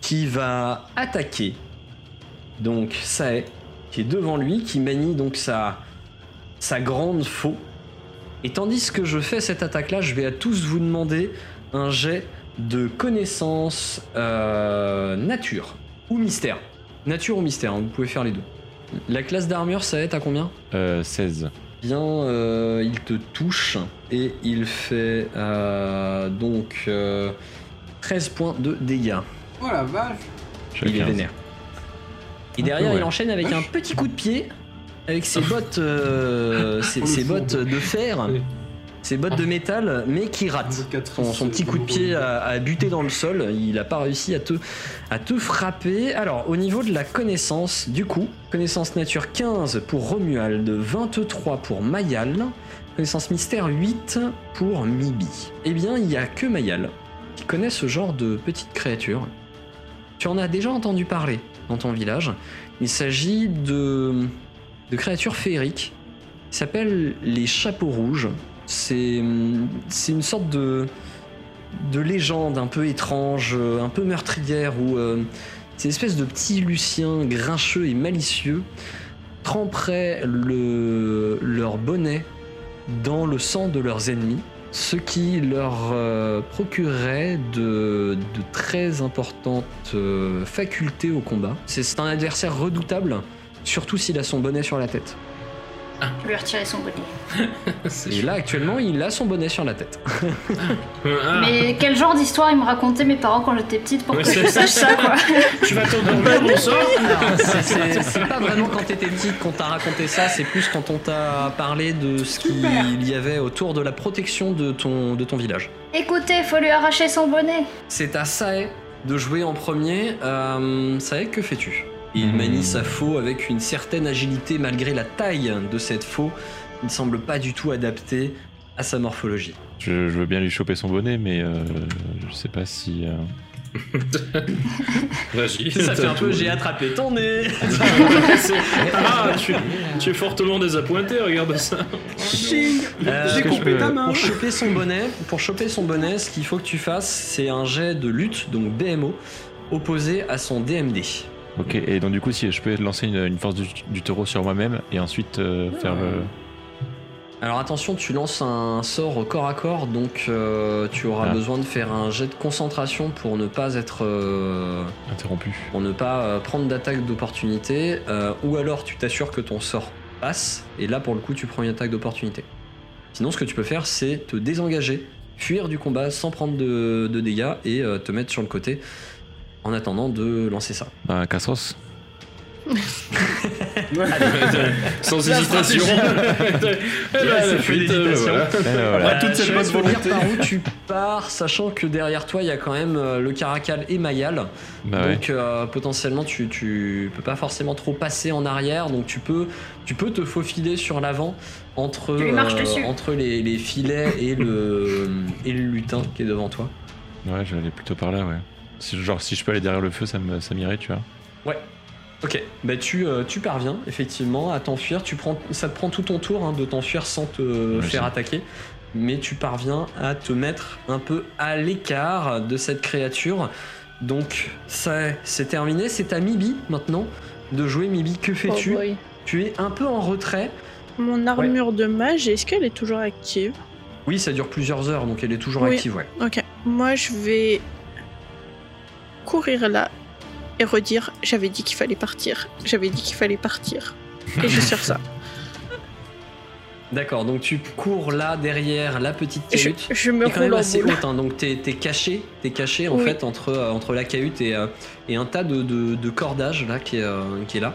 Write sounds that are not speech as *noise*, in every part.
qui va attaquer. Donc Sae qui est devant lui, qui manie donc sa, sa grande faux. Et tandis que je fais cette attaque-là, je vais à tous vous demander un jet de connaissance euh, nature ou mystère. Nature ou mystère, hein, vous pouvez faire les deux. La classe d'armure, ça est à combien? Euh, 16. Bien, euh, il te touche et il fait euh, donc euh, 13 points de dégâts. Oh la vache Je Il est 15. vénère. Et derrière, ouais. il enchaîne avec un petit coup de pied, avec ses *laughs* bottes, euh, ses, bottes de fer, ses bottes de métal, mais qui ratent. Son, son petit coup de pied a, a buté dans le sol, il n'a pas réussi à te, à te frapper. Alors, au niveau de la connaissance, du coup, connaissance nature 15 pour Romuald, 23 pour Mayal, connaissance mystère 8 pour Mibi. Eh bien, il n'y a que Mayal qui connaît ce genre de petite créature. Tu en as déjà entendu parler dans ton village. Il s'agit de, créatures féeriques qui s'appellent les chapeaux rouges. C'est une sorte de, de légende un peu étrange, un peu meurtrière, où euh, ces espèces de petits luciens grincheux et malicieux tremperaient le, leur bonnet dans le sang de leurs ennemis, ce qui leur euh, procurerait de, très importantes euh, facultés au combat. C'est un adversaire redoutable, surtout s'il a son bonnet sur la tête. Je lui ai retiré son bonnet. *laughs* Et là, actuellement, il a son bonnet sur la tête. Ah. Mais quel genre d'histoire ils me racontaient mes parents quand j'étais petite pour Ouais, que je sache ça, quoi. *laughs* Tu vas t'endormir, mon sang c'est pas vraiment quand t'étais petite qu'on t'a raconté ça, c'est plus quand on t'a parlé de ce qu'il y avait autour de la protection de ton, de ton village. Écoutez, faut lui arracher son bonnet. C'est à Sae de jouer en premier. Euh, Sae, que fais-tu? Il Hmm. manie sa faux avec une certaine agilité malgré la taille de cette faux. Il ne semble pas du tout adapté à sa morphologie. Je, je veux bien lui choper son bonnet, mais euh, je sais pas si. euh, *laughs* Vas-y. Ça fait un peu j'ai attrapé ton nez *laughs* Ah, tu, tu es fortement désappointé, regarde ça. Euh, J'ai coupé ta Pour choper son bonnet, pour choper son bonnet, ce qu'il faut que tu fasses, c'est un jet de lutte, donc BMO, opposé à son DMD. Ok, et donc du coup, si je peux lancer une, une force du, du taureau sur moi-même et ensuite euh, faire le. Alors attention, tu lances un sort au corps à corps, donc euh, tu auras Ah. besoin de faire un jet de concentration pour ne pas être, euh, interrompu. pour ne pas euh, prendre d'attaque d'opportunité, euh, ou alors tu t'assures que ton sort passe, et là pour le coup tu prends une attaque d'opportunité. Sinon, ce que tu peux faire, c'est te désengager, fuir du combat sans prendre de, de dégâts et euh, te mettre sur le côté en attendant de lancer ça. Bah, Castros Sans hésitation. Eh ben, euh, toute cette je bonne vais te dire volonté. par où tu *laughs* pars, sachant que derrière toi, il y a quand même euh, le Caracal et Mayal. Bah ouais. donc euh, potentiellement, tu, tu peux pas forcément trop passer en arrière. Donc tu peux, tu peux te faufiler sur l'avant entre, euh, entre les filets et le, et le lutin qui est devant toi. Ouais, j'allais plutôt par là, ouais. Si, genre, si je peux aller derrière le feu, ça me- ça m'irait, tu vois. Ok, bah tu, euh, tu parviens effectivement à t'enfuir. Tu prends, ça te prend tout ton tour hein, de t'enfuir sans te faire attaquer, mais tu parviens à te mettre un peu à l'écart de cette créature. Donc ça, c'est terminé. C'est à Mibi maintenant de jouer. Mibi, que fais-tu Oh boy. Tu es un peu en retrait. Mon armure de mage, est-ce qu'elle est toujours active? Oui, ça dure plusieurs heures, donc elle est toujours Oui. active, ouais. Ok. Moi, je vais courir là et redire j'avais dit qu'il fallait partir. J'avais dit qu'il fallait partir. Et je sur ça. *laughs* D'accord, donc tu cours là derrière la petite Et je, cahute. je me est quand même roule en assez haute, hein, donc t'es es caché, t'es caché en Oui. fait entre, euh, entre la cahute et, euh, et un tas de, de, de cordage là qui est, euh, qui est là.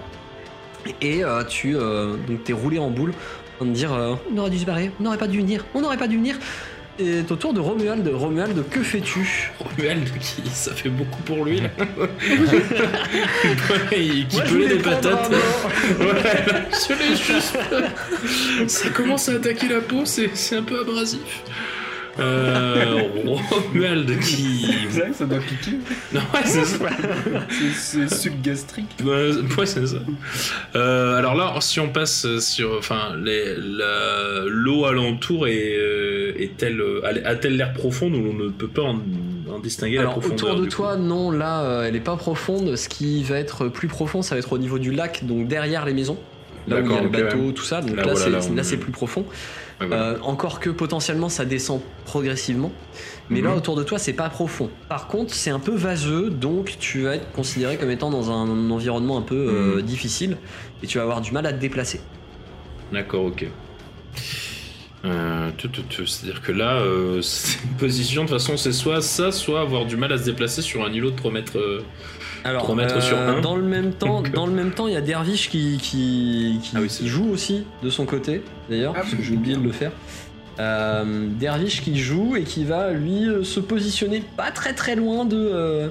Et tu donc t'es roulé en boule en train de dire on aurait dû se barrer, on n'aurait pas dû venir, on n'aurait pas dû venir. Est au tour de Romuald. Romuald, que fais-tu? Romuald, qui, ça fait beaucoup pour lui là. *laughs* Il qui pelait des patates. *laughs* Ouais, je juste. Ça commence à attaquer la peau, c'est un peu abrasif. Euh, Romuald qui. C'est vrai que ça doit piquer. Non, ouais, c'est ça. C'est- suc gastrique. Ouais, ouais, c'est ça. Euh, alors là, si on passe sur, enfin, la- l'eau alentour est, euh, est-elle, euh, a-t-elle l'air profonde ou on ne peut pas en, en distinguer la Alors profondeur autour de toi, non, là, euh, elle est pas profonde. Ce qui va être plus profond, ça va être au niveau du lac, donc derrière les maisons. Là où il y a le bateau, ouais. tout ça. Donc Là, là, voilà, c'est, là, on là, est- c'est plus profond. Coup Ouais, voilà. Euh, encore que potentiellement ça descend progressivement. Mais là Mhm. autour de toi c'est pas profond. Par contre c'est un peu vaseux donc tu vas être considéré comme étant dans un environnement un peu euh, Mhm. difficile et tu vas avoir du mal à te déplacer. D'accord, ok. Euh, C'est-à-dire que là, *laughs* c'est une position, de toute façon, c'est soit ça, soit avoir du mal à se déplacer sur un îlot de 3 mètres. Euh, Alors Trois mètres sur un. dans le même temps, Donc, dans le même temps il y a Dervish qui, qui, qui, Ah oui, qui joue aussi de son côté d'ailleurs Ah parce que j'ai oublié de le faire. Euh, Dervish qui joue et qui va lui euh, se positionner pas très très loin de, euh,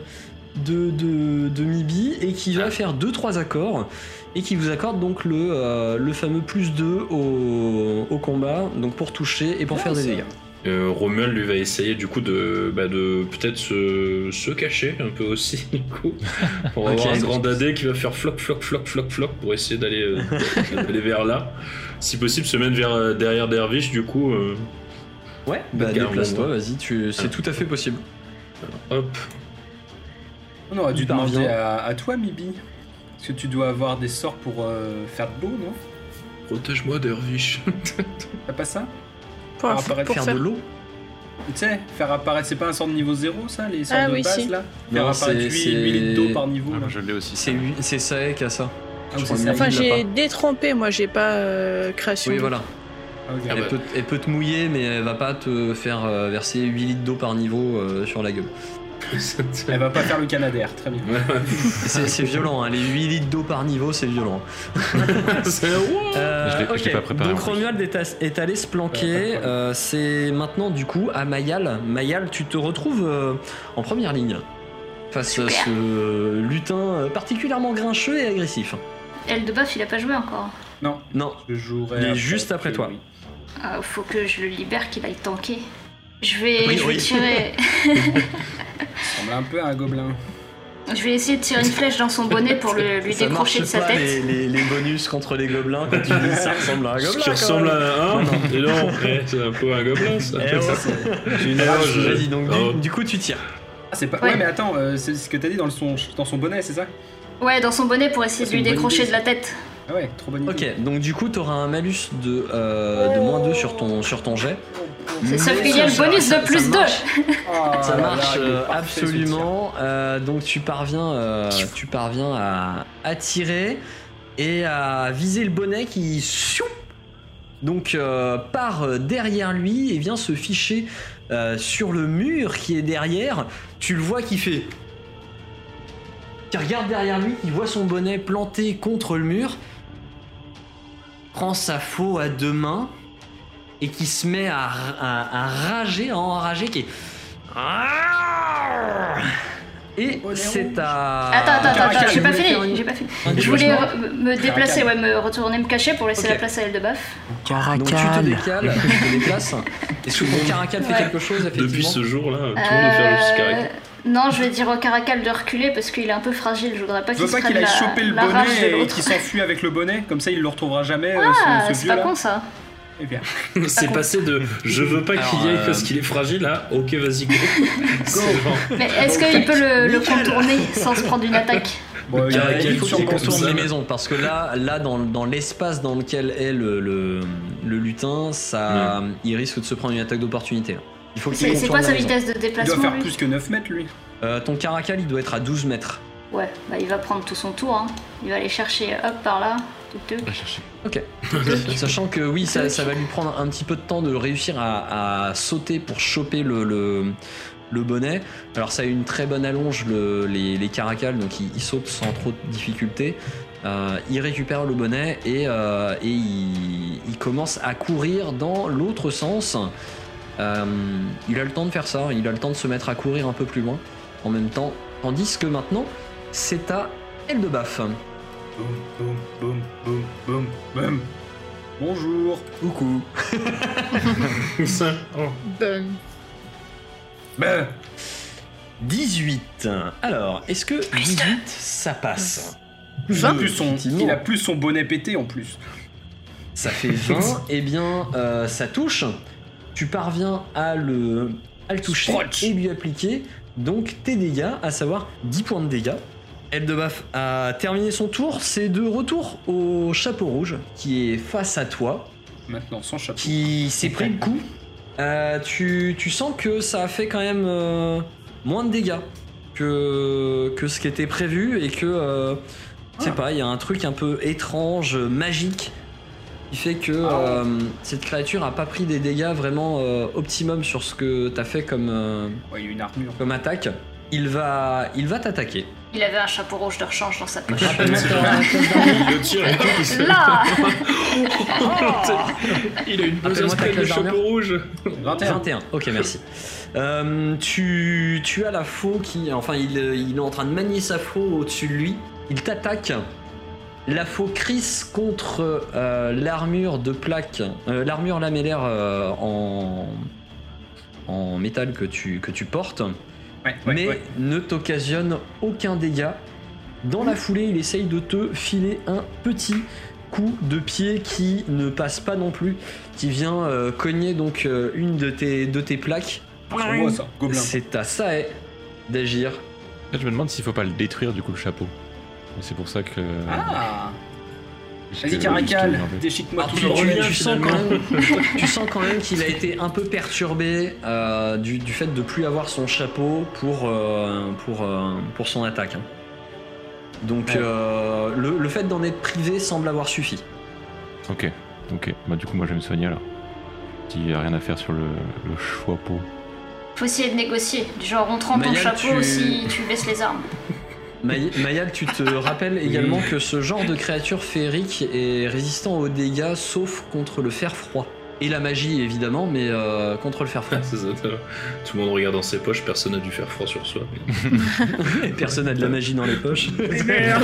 de, de, de Mibi et qui va Ah. faire 2-3 accords et qui vous accorde donc le, euh, le fameux plus 2 au, au combat donc pour toucher et pour faire des dégâts. Euh, Romuald lui va essayer du coup de, bah, de peut-être se, se cacher un peu aussi *laughs* du coup pour avoir un grand dadé qui va faire floc floc floc floc floc pour essayer d'aller euh, *laughs* d'aller vers là. Si possible se mettre vers euh, derrière Dervish du coup euh, Ouais, bah déplace-toi, bon, vas-y, tu... c'est Ah. tout à fait possible. hop. On aurait dû demander à toi, Mibi. Parce que tu dois avoir des sorts pour euh, faire de l'eau, non? Protège-moi Dervish. T'as pas ça? Pour, à pour faire, faire, de l'eau Tu sais, faire apparaître, c'est pas un sort de niveau 0 ça, les sorts Ah de oui, base si. là Non, Faire apparaître c'est- 8, c'est- litres d'eau par niveau. Ah, là. moi, je l'ai aussi. C'est Sae qui a ça. Ah, oui, ça. Enfin, j'ai détrempé, moi, j'ai pas euh, création. Oui, voilà. Ah Elle, bah. peut, elle peut te mouiller, mais elle va pas te faire euh, verser 8 litres d'eau par niveau euh, sur la gueule. *laughs* Elle va pas faire le Canadair, très bien. C'est c'est *laughs* violent, hein, les 8 litres d'eau par niveau, c'est violent. *laughs* c'est wow. Euh, Je l'ai- je l'ai ok, pas préparé, Donc. Romuald est, allé se planquer. euh, c'est maintenant du coup à Mayal. Mayal, tu te retrouves euh, en première ligne face à ce lutin euh, particulièrement grincheux et agressif. Elle de baf, il a pas joué encore. Non, Non, je jouerai. Il est juste après toi. oui. Ah, faut que je le libère, qu'il aille tanker. Je vais, Oui, je vais oui. tirer. *laughs* Ça ressemble un peu à un gobelin. je vais essayer de tirer une flèche dans son bonnet pour le, lui *laughs* ça décrocher de sa pas tête. les, les- les bonus contre les gobelins quand tu dis ça ressemble à un *laughs* Ce gobelin. qui quand ressemble même. à un et non eh, c'est un peu un gobelin ça Eh. J'ai une Vas-y, donc Oh. du, du coup tu tires. Ah, c'est pas. Ouais. Ouais, mais attends, euh, c'est ce que t'as dit dans, le son... dans son bonnet, c'est ça? Ouais, dans son bonnet pour essayer de lui décrocher idée, de la tête. Ah ouais, trop bonne idée. Ok, donc du coup t'auras un malus de, euh, de moins 2 sur ton, sur ton jet. C'est sauf qu'il y a le bonus ça- de plus ça 2. marche. *laughs* Ah Ça marche euh, absolument. Euh, donc tu parviens, euh, tu parviens à, à tirer et à viser le bonnet qui donc euh, part derrière lui et vient se ficher euh, sur le mur qui est derrière. Tu le vois qui fait. Qui regarde derrière lui, qui voit son bonnet planté contre le mur, prend sa faux à deux mains et qui se met à, à- à rager, à enrager, qui est. Et c'est à. Attends, attends, attends, Caracal, attends, j'ai pas fini, j'ai pas fini. Je voulais me déplacer, ouais, Caracal. me retourner me cacher pour laisser la place à elle de baf. Donc tu te décales, *laughs* tu te déplaces. Est-ce que caracal fait Ouais. quelque chose effectivement depuis ce jour-là tout le monde faire juste Euh, caractère Non, je vais dire au Caracal de reculer parce qu'il est un peu fragile. Je voudrais pas qu'il veux se pas prenne qu'il aille la, choper le la rage de bonnet et l'autre. qu'il s'enfuit avec le bonnet? Comme ça, il le retrouvera jamais, euh, Ah, ce, ce c'est pas là con ça. Eh bien. *laughs* c'est passé de je veux pas qu'il y aille parce qu'il est fragile à ok vas-y go *laughs* Mais est-ce qu'il peut le, le contourner sans se prendre une *laughs* attaque Bon, il a- faut qu'il chance contourne les maisons parce que là, là dans, dans l'espace dans lequel est le, le, le lutin, ça, il risque de se prendre une attaque d'opportunité. là. Il faut qu'il C'est quoi sa vitesse de Il doit déplacement faire lui plus que 9 mètres, lui. Euh, ton caracal, il doit être à 12 mètres. Ouais, bah il va prendre tout son tour. Hein. Il va aller chercher hop par là. Ok. *laughs* Sachant que oui, ça, ça va lui prendre un petit peu de temps de réussir à, à sauter pour choper le, le, le bonnet. Alors ça a une très bonne allonge le- les, les caracals, donc il, il saute sans trop de difficulté. Euh, il récupère le bonnet et, euh, et il, il commence à courir dans l'autre sens. Euh, il a le temps de faire ça, il a le temps de se mettre à courir un peu plus loin en même temps. Tandis que maintenant, c'est à Eldebaf. Boum, boum, boum, boum, boum, boum. Bonjour. Coucou. *laughs* Ça. Oh. Ben, Ben, 18. Alors, est-ce que 18 ça passe? Il a, plus son, il a plus son bonnet pété en plus. Ça fait 20, *laughs* et bien euh, ça touche. Tu parviens à le, à le toucher Sprotch. et lui appliquer donc tes dégâts, à savoir 10 points de dégâts. Eldebaf a terminé son tour, c'est de retour au chapeau rouge qui est face à toi, Maintenant, sans chapeau. qui s'est pris le coup. Euh, tu, tu sens que ça a fait quand même euh, moins de dégâts que, que ce qui était prévu et que, euh, je sais Ah. pas, il y a un truc un peu étrange, magique, qui fait que Ah. cette créature a pas pris des dégâts vraiment optimum sur ce que t'as fait comme, Ouais, une armure. comme attaque. Il va, il va t'attaquer. Il avait un chapeau rouge de rechange dans sa poche. Ta- Il le tire et tout. il se- Là *laughs* Il a une besace de chapeau rouge. 21. 21, ok merci. Euh, tu, tu as la faux qui. Enfin, il, il est en train de manier sa faux au-dessus de lui. Il t'attaque. La faux crisse contre euh, l'armure de plaque, euh, l'armure lamellaire euh, en, en métal que tu, que tu portes, Ouais, mais ouais. ne t'occasionne aucun dégât. Dans la foulée, il essaye de te filer un petit coup de pied qui ne passe pas non plus, qui vient euh, cogner donc euh, une de tes, de tes plaques. Ça. C'est à Sae d'agir. Je me demande s'il faut pas le détruire du coup le chapeau. C'est pour ça que. Ah Vas-y, Caracal, un peu. déchique-moi Alors, tout tu, le tu- sens quand même, tu sens quand même qu'il a été un peu perturbé euh, du, du fait de plus avoir son chapeau pour, euh, pour, euh, pour son attaque. hein. Donc Ouais. euh, le, le fait d'en être privé semble avoir suffi. Ok, ok. Bah, du coup, moi je vais me soigner alors. Il n'y a rien à faire sur le, le chapeau. Faut essayer de négocier. Du genre, on te rend ton Mayal, chapeau tu- si tu baisses les armes. May- Mayal, tu te rappelles également que ce genre de créature féerique est résistant aux dégâts sauf contre le fer froid. Et la magie évidemment, mais euh, contre le fer froid. *laughs* C'est ça, ça. Tout le monde regarde dans ses poches, personne n'a dû faire froid sur soi. *laughs* Personne n'a de la magie dans les poches. *laughs* Merde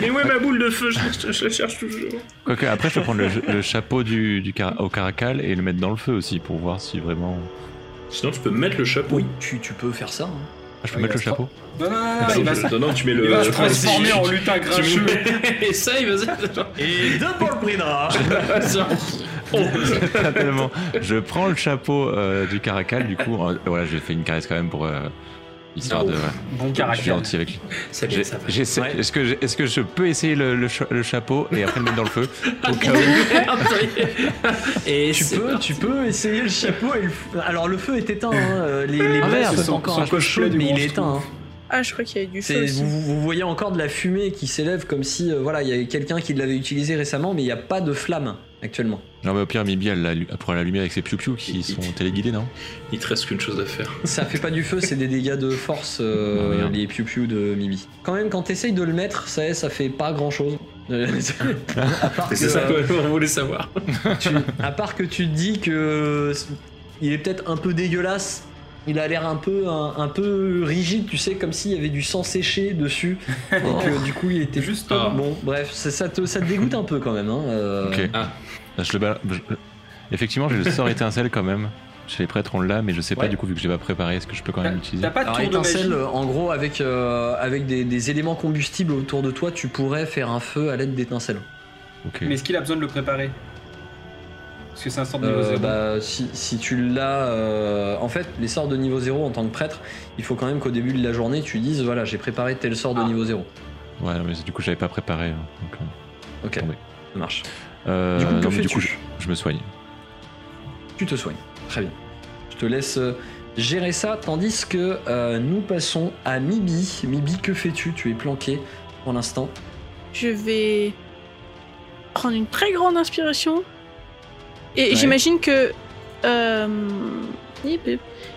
Mais ouais, ma boule de feu, je, je- je la cherche toujours. Quoique, après, je peux prendre le, le chapeau du, du au caracal et le mettre dans le feu aussi pour voir si vraiment. Sinon, tu peux mettre le chapeau. Oui, tu, tu peux faire ça. hein. Ah, je peux Ouais, mettre le chapeau Non, non, non, non, Bah, il va non, se- non, non, tu mets le. *laughs* il va se transformer en lutin grincheux. Essaye, vas-y. Et deux pour le prix de rat. *laughs* Tellement. Je prends le chapeau euh, du caracal, du coup, euh, voilà, j'ai fait une caresse quand même pour. euh, histoire de. Bon je suis caracal. gentil avec lui. Ça J'ai- va, ça va. j'essaie- Ouais. Est-ce que, j'ai- est-ce que je peux essayer le, le cha- le chapeau et après le mettre dans le feu *laughs* au cas où *laughs* Et Tu peux, parti. tu peux essayer le chapeau et le f- Alors le feu est éteint, hein, euh, les, les Ah, braises merde, sont son- encore un peu du mais il est éteint. hein. Ah, je crois qu'il y a du feu C'est- aussi. Vous, vous voyez encore de la fumée qui s'élève comme si euh, voilà, il y avait quelqu'un qui l'avait utilisé récemment, mais il n'y a pas de flamme actuellement. Non, mais au pire, Mibi, elle, pourra l'allumer avec ses piou-piou qui sont téléguidés, non? Il te reste qu'une chose à faire. Ça fait pas du feu, c'est des dégâts de force, euh, merde. les piou-piou de Mibi. Quand même, quand t'essayes de le mettre, ça, ça fait pas grand chose. *laughs* à part que, C'est ça qu'on voulait savoir. tu- à part que tu te dis que il est peut-être un peu dégueulasse. Il a l'air un peu un, un peu rigide, tu sais, comme s'il y avait du sang séché dessus, *laughs* et que du coup il était juste. Ah. Bon, bref, ça, ça te, ça te dégoûte un peu quand même. Hein, euh, Ok. Ah. Là, je le je- Effectivement, j'ai le sort étincelle quand même. Chez les prêtres, on l'a, mais je sais pas du coup, vu que j'ai pas préparé, est-ce que je peux quand même l'utiliser T'as pas de Alors tour de étincelle, magie euh, en gros, avec, euh, avec des, des éléments combustibles autour de toi, tu pourrais faire un feu à l'aide d'étincelles. Ok. Mais est-ce qu'il a besoin de le préparer? Parce que c'est un sort de niveau Euh, zéro. bah, si, si tu l'as. euh, en fait, les sorts de niveau 0 en tant que prêtre, il faut quand même qu'au début de la journée, tu dises voilà, j'ai préparé tel sort de Ah. niveau 0. Ouais, non, mais du coup, j'avais pas préparé. hein, donc, euh, Ok, Tombé. ça marche. euh, Du coup, que non, mais du fais-tu coup, je, je me soigne. Tu te soignes. Très bien. Je te laisse euh, gérer ça, tandis que euh, nous passons à Mibi. Mibi, que fais-tu? Tu es planqué pour l'instant. Je vais prendre une très grande inspiration. Et Ouais. j'imagine que. euh.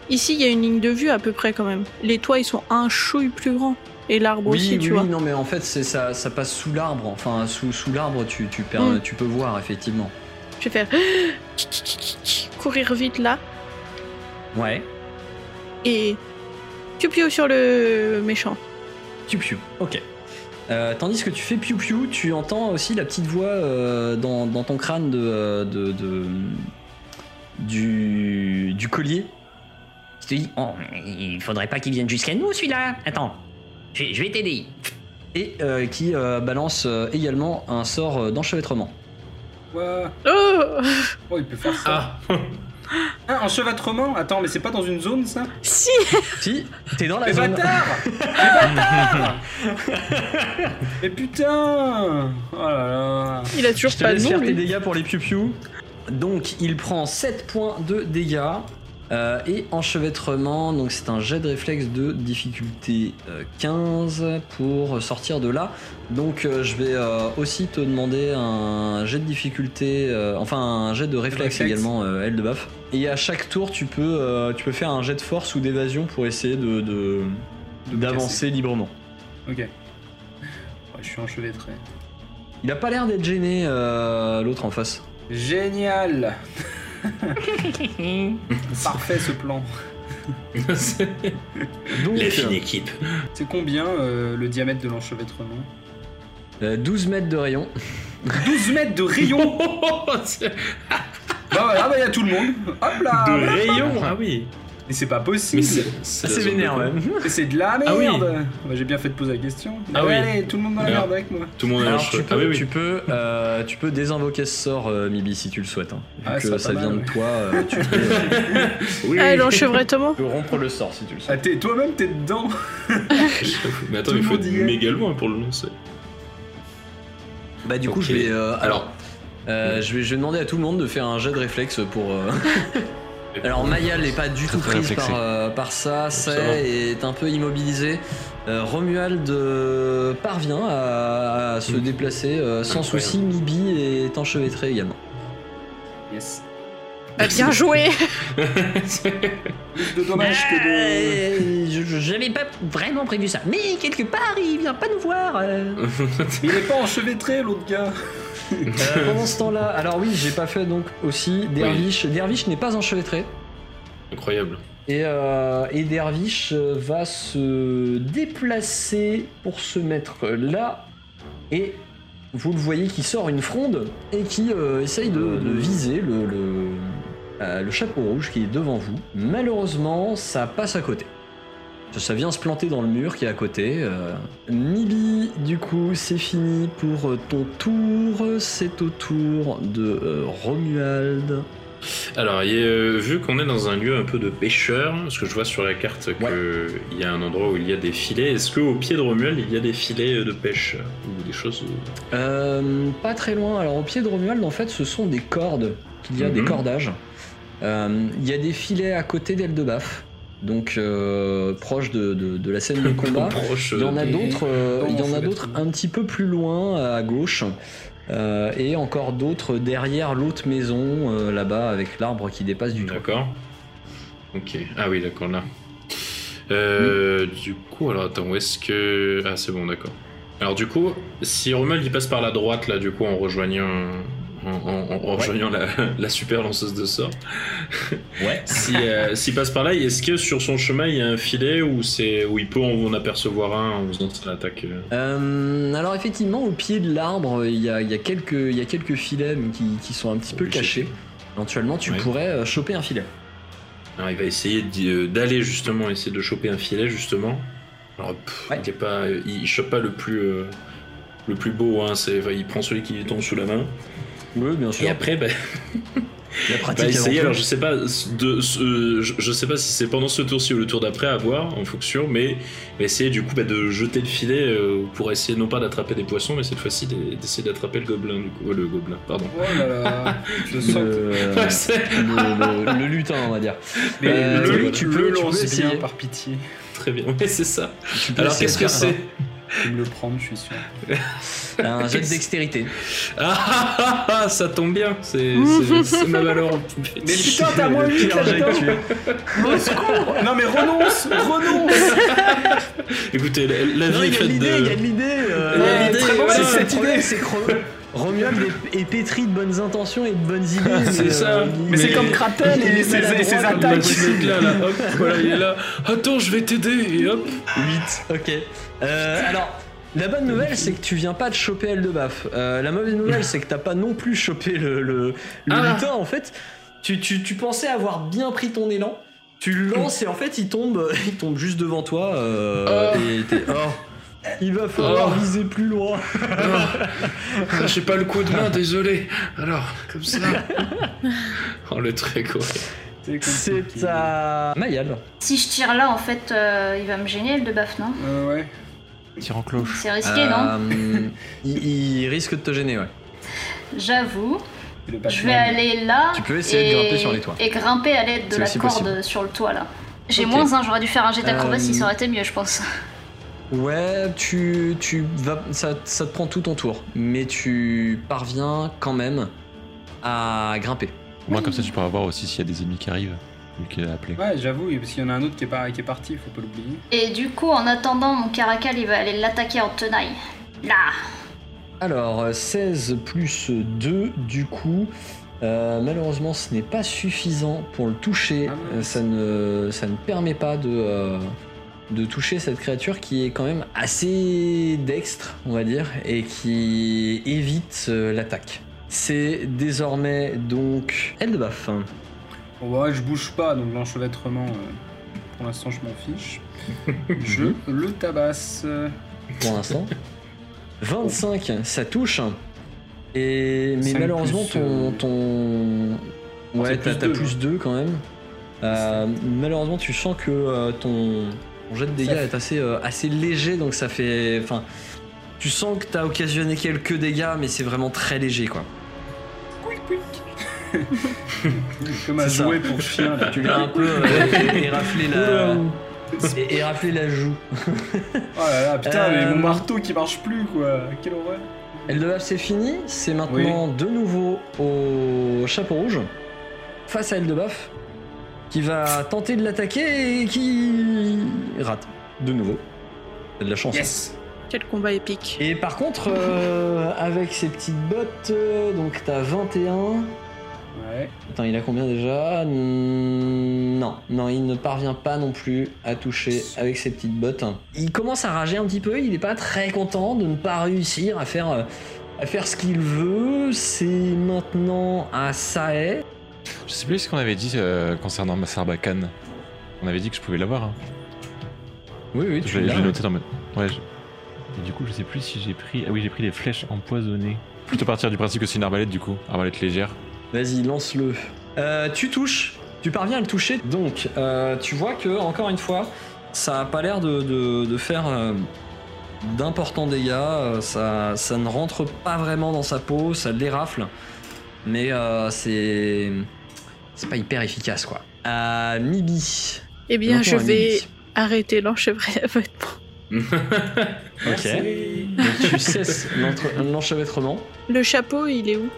Ici, il y a une ligne de vue à peu près quand même. Les toits, ils sont un chouille plus grands. Et l'arbre Oui, aussi, oui, tu oui, vois. non, mais en fait, c'est ça, ça passe sous l'arbre. Enfin, sous, sous l'arbre, tu, tu, per- Mm. tu peux voir, effectivement. Je vais faire. *gasps* Courir vite là. Ouais. Et piou sur le méchant. Piu piu. Ok. Euh, tandis que tu fais piu piu, tu entends aussi la petite voix euh, dans, dans ton crâne de, euh, de, de- du, du collier qui te dit Oh, il faudrait pas qu'il vienne jusqu'à nous celui-là. Attends, je, vais- je vais t'aider. Et euh, qui euh, balance euh, également un sort euh, d'enchevêtrement. Quoi Oh Oh, il peut faire ça. Ah, *laughs* Ah, enchevêtrement Attends, mais c'est pas dans une zone ça Si Si, t'es dans la Mais zone. bâtard *laughs* Mais bâtard *laughs* Mais putain Oh là là Il a toujours Je te pas de laisse nom faire tes dégâts pour les piou Donc il prend 7 points de dégâts. Euh, et enchevêtrement, donc c'est un jet de réflexe de difficulté euh, 15 pour sortir de là. Donc euh, je vais euh, aussi te demander un jet de difficulté, euh, enfin un jet de réflexe, réflexe. également, euh, L de buff. Et à chaque tour, tu peux, euh, tu peux faire un jet de force ou d'évasion pour essayer de, d'avancer librement. Ok. Ouais, je suis enchevêtré. Il a pas l'air d'être gêné, euh, l'autre en face. Génial *laughs* Parfait ce plan. *laughs* Donc, la fine équipe. C'est combien euh, le diamètre de l'enchevêtrement? Euh, 12 mètres de rayon. 12 mètres de rayon *laughs* Bah voilà, bah y a tout le monde Hop là de voilà. rayon, ah oui. Mais c'est pas possible c'est de vénère même. *laughs* C'est de la merde Ah oui. Bah, J'ai bien fait de poser la question. Ah allez, oui. allez, tout le monde dans la merde avec moi. Tout le monde Alors en tu peux, Ah oui, oui. tu peux, euh, tu peux désinvoquer ce sort, euh, Mibi, si tu le souhaites. hein. Vu Ah, que ça vient mal, de toi, euh, *laughs* tu, peux, euh, Oui, Ah, l'enchevêtrement tu peux rompre le sort si tu le Ah, souhaites. t'es- toi-même t'es dedans *laughs* Mais attends, Tout il faut être méga loin pour le lancer. Bah du coup, je vais, euh, alors, euh, je vais, je vais demander à tout le monde de faire un jet de réflexe pour. euh, Alors Maya n'est pas du tout très prise par, euh, par ça, c'est est un peu immobilisé. Euh, Romuald euh, parvient à, à se Mm. déplacer euh, sans Incroyable. souci. Mibi est enchevêtré également. Yes. Ah, Bien joué Plus de dommages que de... Euh, je- je- J'avais pas vraiment prévu ça, mais quelque part il vient pas nous voir. euh. *laughs* Il est pas enchevêtré l'autre gars Euh, pendant ce temps-là, alors oui, j'ai pas fait donc aussi Dervish. Dervish n'est pas enchevêtré. Incroyable. Et, euh, et Dervish euh, va se déplacer pour se mettre là. Et vous le voyez qui sort une fronde et qui euh, essaye de, de viser le, le, euh, le chapeau rouge qui est devant vous. Malheureusement, ça passe à côté. Ça vient se planter dans le mur qui est à côté. euh. Mibi, du coup, c'est fini pour euh, ton tour. C'est au tour de euh, Romuald. Alors, euh, vu qu'on est dans un lieu un peu de pêcheur, parce que je vois sur la carte qu'il y a un endroit où il y a des filets, est-ce qu'au pied de Romuald, il y a des filets de pêche Ou des choses. Euh, pas très loin. Alors au pied de Romuald, en fait, ce sont des cordes. Il y a des Mhm. cordages. Euh, Il y a des filets à côté d'Eldebaf, donc euh, proche de, de- de la scène de *laughs* combat. Il y en a d'autres. euh, il y mon en a chevet d'autres de un petit peu plus loin à gauche. Euh, et encore d'autres derrière l'autre maison là-bas avec l'arbre qui dépasse du. D'accord. Ok. Ah oui, d'accord, là. Du coup, alors attends, où est-ce que. Ah, c'est bon, d'accord. Alors, du coup, si Romuald il passe par la droite, là, du coup, en rejoignant. En, en- en- en rejoignant la, la super lanceuse de sorts. Ouais. *laughs* Si, euh, S'il passe par là, est-ce que sur son chemin il y a un filet où, c'est, où il peut en apercevoir un en faisant son attaque euh Euh, alors effectivement, au pied de l'arbre, il y a, il y a quelques, il y a quelques filets mais qui, qui sont un petit peu Obligé. cachés. Éventuellement, tu Ouais. pourrais choper un filet. Alors, il va essayer d'aller justement, essayer de choper un filet justement. Alors, pff, Ouais. il, pas, il chope pas le plus, euh, le plus beau, hein, il prend celui qui lui tombe sous la main. Oui, bien sûr. Et après, bah, *laughs* la bah, essayer. Alors, je sais pas, de, ce- je, je sais pas si c'est pendant ce tour-ci ou le tour d'après à voir en fonction, mais essayer du coup bah, de jeter le filet euh, pour essayer non pas d'attraper des poissons, mais cette fois-ci d'e- d'essayer d'attraper le gobelin du coup, Euh, le gobelin, pardon. Oh là là *laughs* Je sens que... le, *laughs* le- le- le lutin, on va dire. Mais Euh, le, tu le peux- tu peux lance essayer. bien, par pitié. très bien. Ouais, c'est ça. Alors, qu'est-ce que c'est? Je vais me le prendre, je suis sûr. *laughs* Un jet de dextérité. ah, ah, ah, ah, ça tombe bien, c'est *laughs* ma valeur. Mais putain, t'as moins 8 Pire jet là-dedans secours Non mais renonce Renonce Écoutez, la, la Non, vie est il y a de faite l'idée, il y a de. de l'idée. euh, Il y a de l'idée, très bon, c'est cette idée. c'est Ro- Romuald est, est pétri de bonnes intentions et de bonnes idées. *laughs* C'est mais, ça. euh, Mais c'est comme Kratel et ses, attaques. là, hop, voilà, il est là. Attends, je vais t'aider. Et hop. 8, ok. Euh, alors, la bonne nouvelle, c'est que tu viens pas de choper Eldebaf. Euh, la mauvaise nouvelle, c'est que t'as pas non plus chopé le, le, le Ah. lutin. En fait, tu, tu, tu pensais avoir bien pris ton élan. Tu le lances et en fait, il tombe, *laughs* il tombe juste devant toi. euh, Oh. Et t'es. Oh, il va falloir Oh. viser plus loin. Ah, J'ai pas le coup de main, désolé. Alors, comme ça. *laughs* Oh, le truc, ouais. C'est à Mayal. Si je tire là, en fait, euh, il va me gêner le de baf, non Euh, ouais. Tire en cloche. C'est risqué, non Euh, il, il risque de te gêner, ouais. J'avoue. Je vais aller là. Tu peux essayer de grimper sur les toits. Et grimper à l'aide de la corde possible. sur le toit là. J'ai moins un, j'aurais dû faire un jet d'acrobatie, Euh, ça aurait été mieux, je pense. Ouais, tu, tu vas, ça, ça te prend tout ton tour, mais tu parviens quand même à grimper. Au moins, comme ça, tu pourras voir aussi s'il y a des ennemis qui arrivent. Vu qu'il a appelé. Ouais, j'avoue, parce qu'il y en a un autre qui est, pas, qui est parti, faut pas l'oublier. Et du coup, en attendant, mon caracal, il va aller l'attaquer en tenaille. Là Alors, euh, 16 plus 2, du coup, euh, malheureusement, ce n'est pas suffisant pour le toucher. Ah ça, ne, ça ne permet pas de, euh, de toucher cette créature qui est quand même assez dextre, on va dire, et qui évite euh, l'attaque. C'est désormais donc bah, ouais, je bouge pas, donc l'enchevêtrement, euh, pour l'instant, je m'en fiche. *laughs* je le tabasse. pour l'instant. 25, ça touche. Et mais malheureusement plus, ton euh, ton ouais t'as plus t'as deux, plus 2 quand même. Euh, malheureusement tu sens que euh, ton, ton jet de dégâts est assez euh, assez léger donc ça fait enfin tu sens que t'as occasionné quelques dégâts mais c'est vraiment très léger quoi. *laughs* Comme un C'est ça. jouet pour chien. là. Tu lui as un peu euh, *laughs* éraflé la é- éraflé la joue. Oh là là, putain, mais Euh, mon marteau qui marche plus, quoi. Quelle horreur. Eldebaf c'est fini, c'est maintenant de nouveau au chapeau rouge face à Eldebaf qui va tenter de l'attaquer et qui rate de nouveau. T'as de la chance. hein. Yes Quel combat épique. Et par contre, euh, *laughs* avec ses petites bottes, euh, donc t'as 21. Ouais. Attends, il a combien déjà? Non, non, il ne parvient pas non plus à toucher avec ses petites bottes. Il commence à rager un petit peu, il n'est pas très content de ne pas réussir à faire, euh, à faire ce qu'il veut. C'est maintenant à Sae. Je sais plus ce qu'on avait dit euh, concernant ma Sarbacane. On avait dit que je pouvais l'avoir. Hein. Oui, oui, Je tu je l'as. l'ai noté dans ma. Ouais. je- Et du coup, je sais plus si j'ai pris. Ah oui, j'ai pris des flèches empoisonnées. Plutôt partir du principe que c'est une arbalète du coup. Arbalète légère. Vas-y, lance-le. Euh, tu touches, tu parviens à le toucher. Donc, euh, tu vois que, encore une fois, ça a pas l'air de, de- de faire euh, d'importants dégâts. Ça, ça ne rentre pas vraiment dans sa peau, ça l'érafle. Mais euh, c'est. C'est pas hyper efficace, quoi. À Mibi. Eh bien, je vais Mibi. arrêter l'enchevêtrement. *laughs* Ok. Donc, tu cesses l'entre- l'enchevêtrement. Le chapeau, il est où?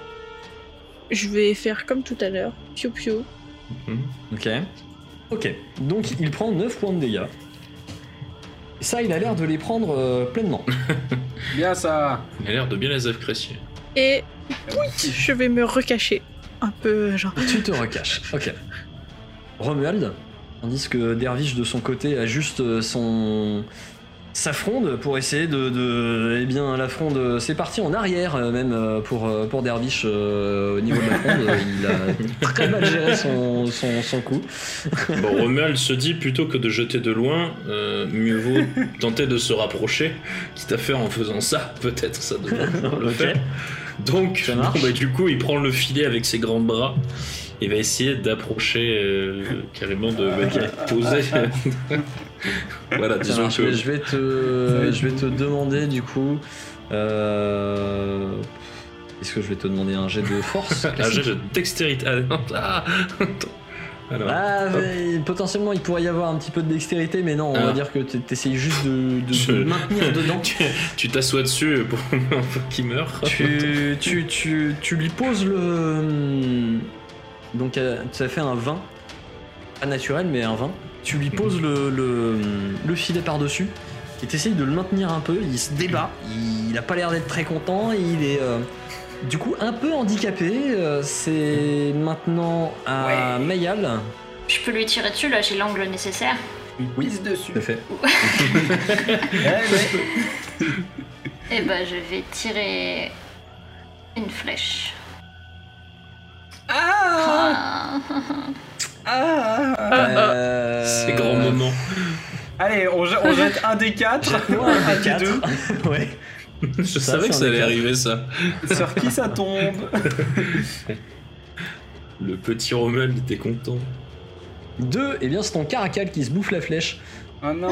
Je vais faire comme tout à l'heure. Piu piu. Ok. Ok. Donc il prend 9 points de dégâts. Ça, il a l'air de les prendre euh, pleinement. *laughs* Bien ça Il a l'air de bien les apprécier. Et je vais me recacher. Un peu, genre. tu te recaches. Ok. Romuald, tandis que Dervish de son côté ajuste euh, son sa fronde pour essayer de, de eh bien la fronde c'est parti en arrière euh, même euh, pour pour Dervish euh, au niveau de la fronde *laughs* il a très mal géré son, son, son coup Bon, Romuald se dit plutôt que de jeter de loin, euh, mieux vaut tenter de se rapprocher, quitte à faire en faisant ça, peut-être ça devrait *laughs* le Ok. faire. Donc, bon, bah, du coup, il prend le filet avec ses grands bras et va essayer d'approcher euh, carrément de poser. *laughs* voilà, disons que. je vais te, je vais te demander du coup. Euh... Est-ce que je vais te demander un jet de force *laughs* classique j'ai de dextérité. Ah, non, ah, attends. Alors, Ah, mais potentiellement il pourrait y avoir un petit peu de dextérité, mais non, on Ah. va dire que t'essayes juste de, de Je- te maintenir *laughs* dedans. tu- t'assois dessus *laughs* pour qu'il meure. tu, tu, tu, tu lui poses le. Donc euh, ça fait un 20. Pas naturel, mais un 20. Tu lui poses le, le, le filet par-dessus. et t'essayes de le maintenir un peu. Il se débat. Il, a pas l'air d'être très content. Il est euh, du coup un peu handicapé. Euh, C'est maintenant à Ouais. Mayal. Je peux lui tirer dessus, là j'ai l'angle nécessaire. Il pisse dessus. Tout à fait. *laughs* Eh ouais. Et bah je vais tirer une flèche. Ah, Ah. Euh, C'est grand moment. Allez, on, je- on jette un des quatre. Un des des quatre. deux. *laughs* ouais. *laughs* Je Ça, savais que ça allait arriver ça. *laughs* Sur qui ça tombe *laughs* Le petit Romuald était content. Deux, et bien c'est ton caracal qui se bouffe la flèche. Oh non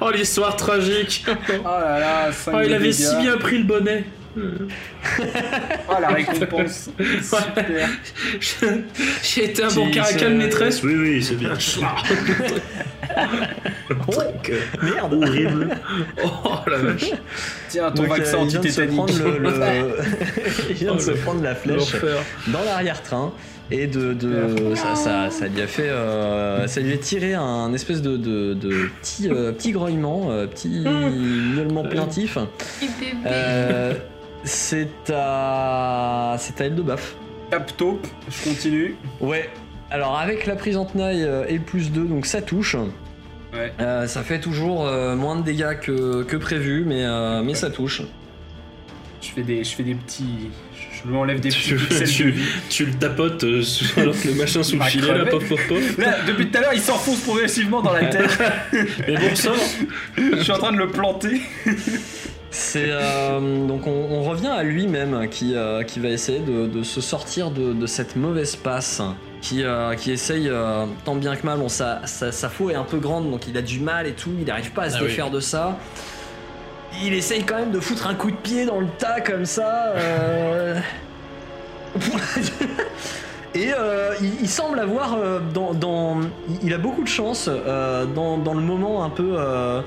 Oh l'histoire tragique Oh là là, 5 Oh il avait dégâts. si bien pris le bonnet Oh la récompense Super J'ai été un bon caracal se- maîtresse Oui oui c'est bien. *laughs* Oh, merde. Horrible. *laughs* Oh la vache. Tiens, ton Donc, euh, vaccin il vient de se prendre anti-tétanique. le, le- *laughs* il vient de se prendre la flèche dans l'arrière-train et de, de ça, ça, ça lui a fait euh, ça lui a tiré un espèce de, de, de petit euh, petit grognement euh, petit miaulement plaintif. Et bébé. Euh, c'est à c'est à elle de baf. Cap taupe, je continue. ouais. Alors avec la prise en tenaille euh, et le plus 2 donc ça touche Ouais. Euh, ça fait toujours euh, moins de dégâts que, que prévu mais, euh, mais ça touche Je fais des, je fais des petits... Je lui enlève des petits Tu, pixels de tu, vie. tu le tapotes euh, sous- alors que le machin sous le filet là, crever. pof pof pof. Là, depuis tout à l'heure, il s'enfonce progressivement dans la *laughs* tête. Mais bon sang je suis en train de le planter. C'est euh, donc on, on revient à lui-même qui, euh, qui va essayer de, de se sortir de, de cette mauvaise passe, qui, euh, qui essaye euh, tant bien que mal. Bon, sa, sa, est un peu grande, donc il a du mal et tout. Il n'arrive pas à se Ah oui. défaire de ça. Il essaye quand même de foutre un coup de pied dans le tas comme ça. euh. *laughs* *laughs* Et euh, il, il semble avoir euh, dans, dans- il- a beaucoup de chance euh, dans, dans le moment un peu euh,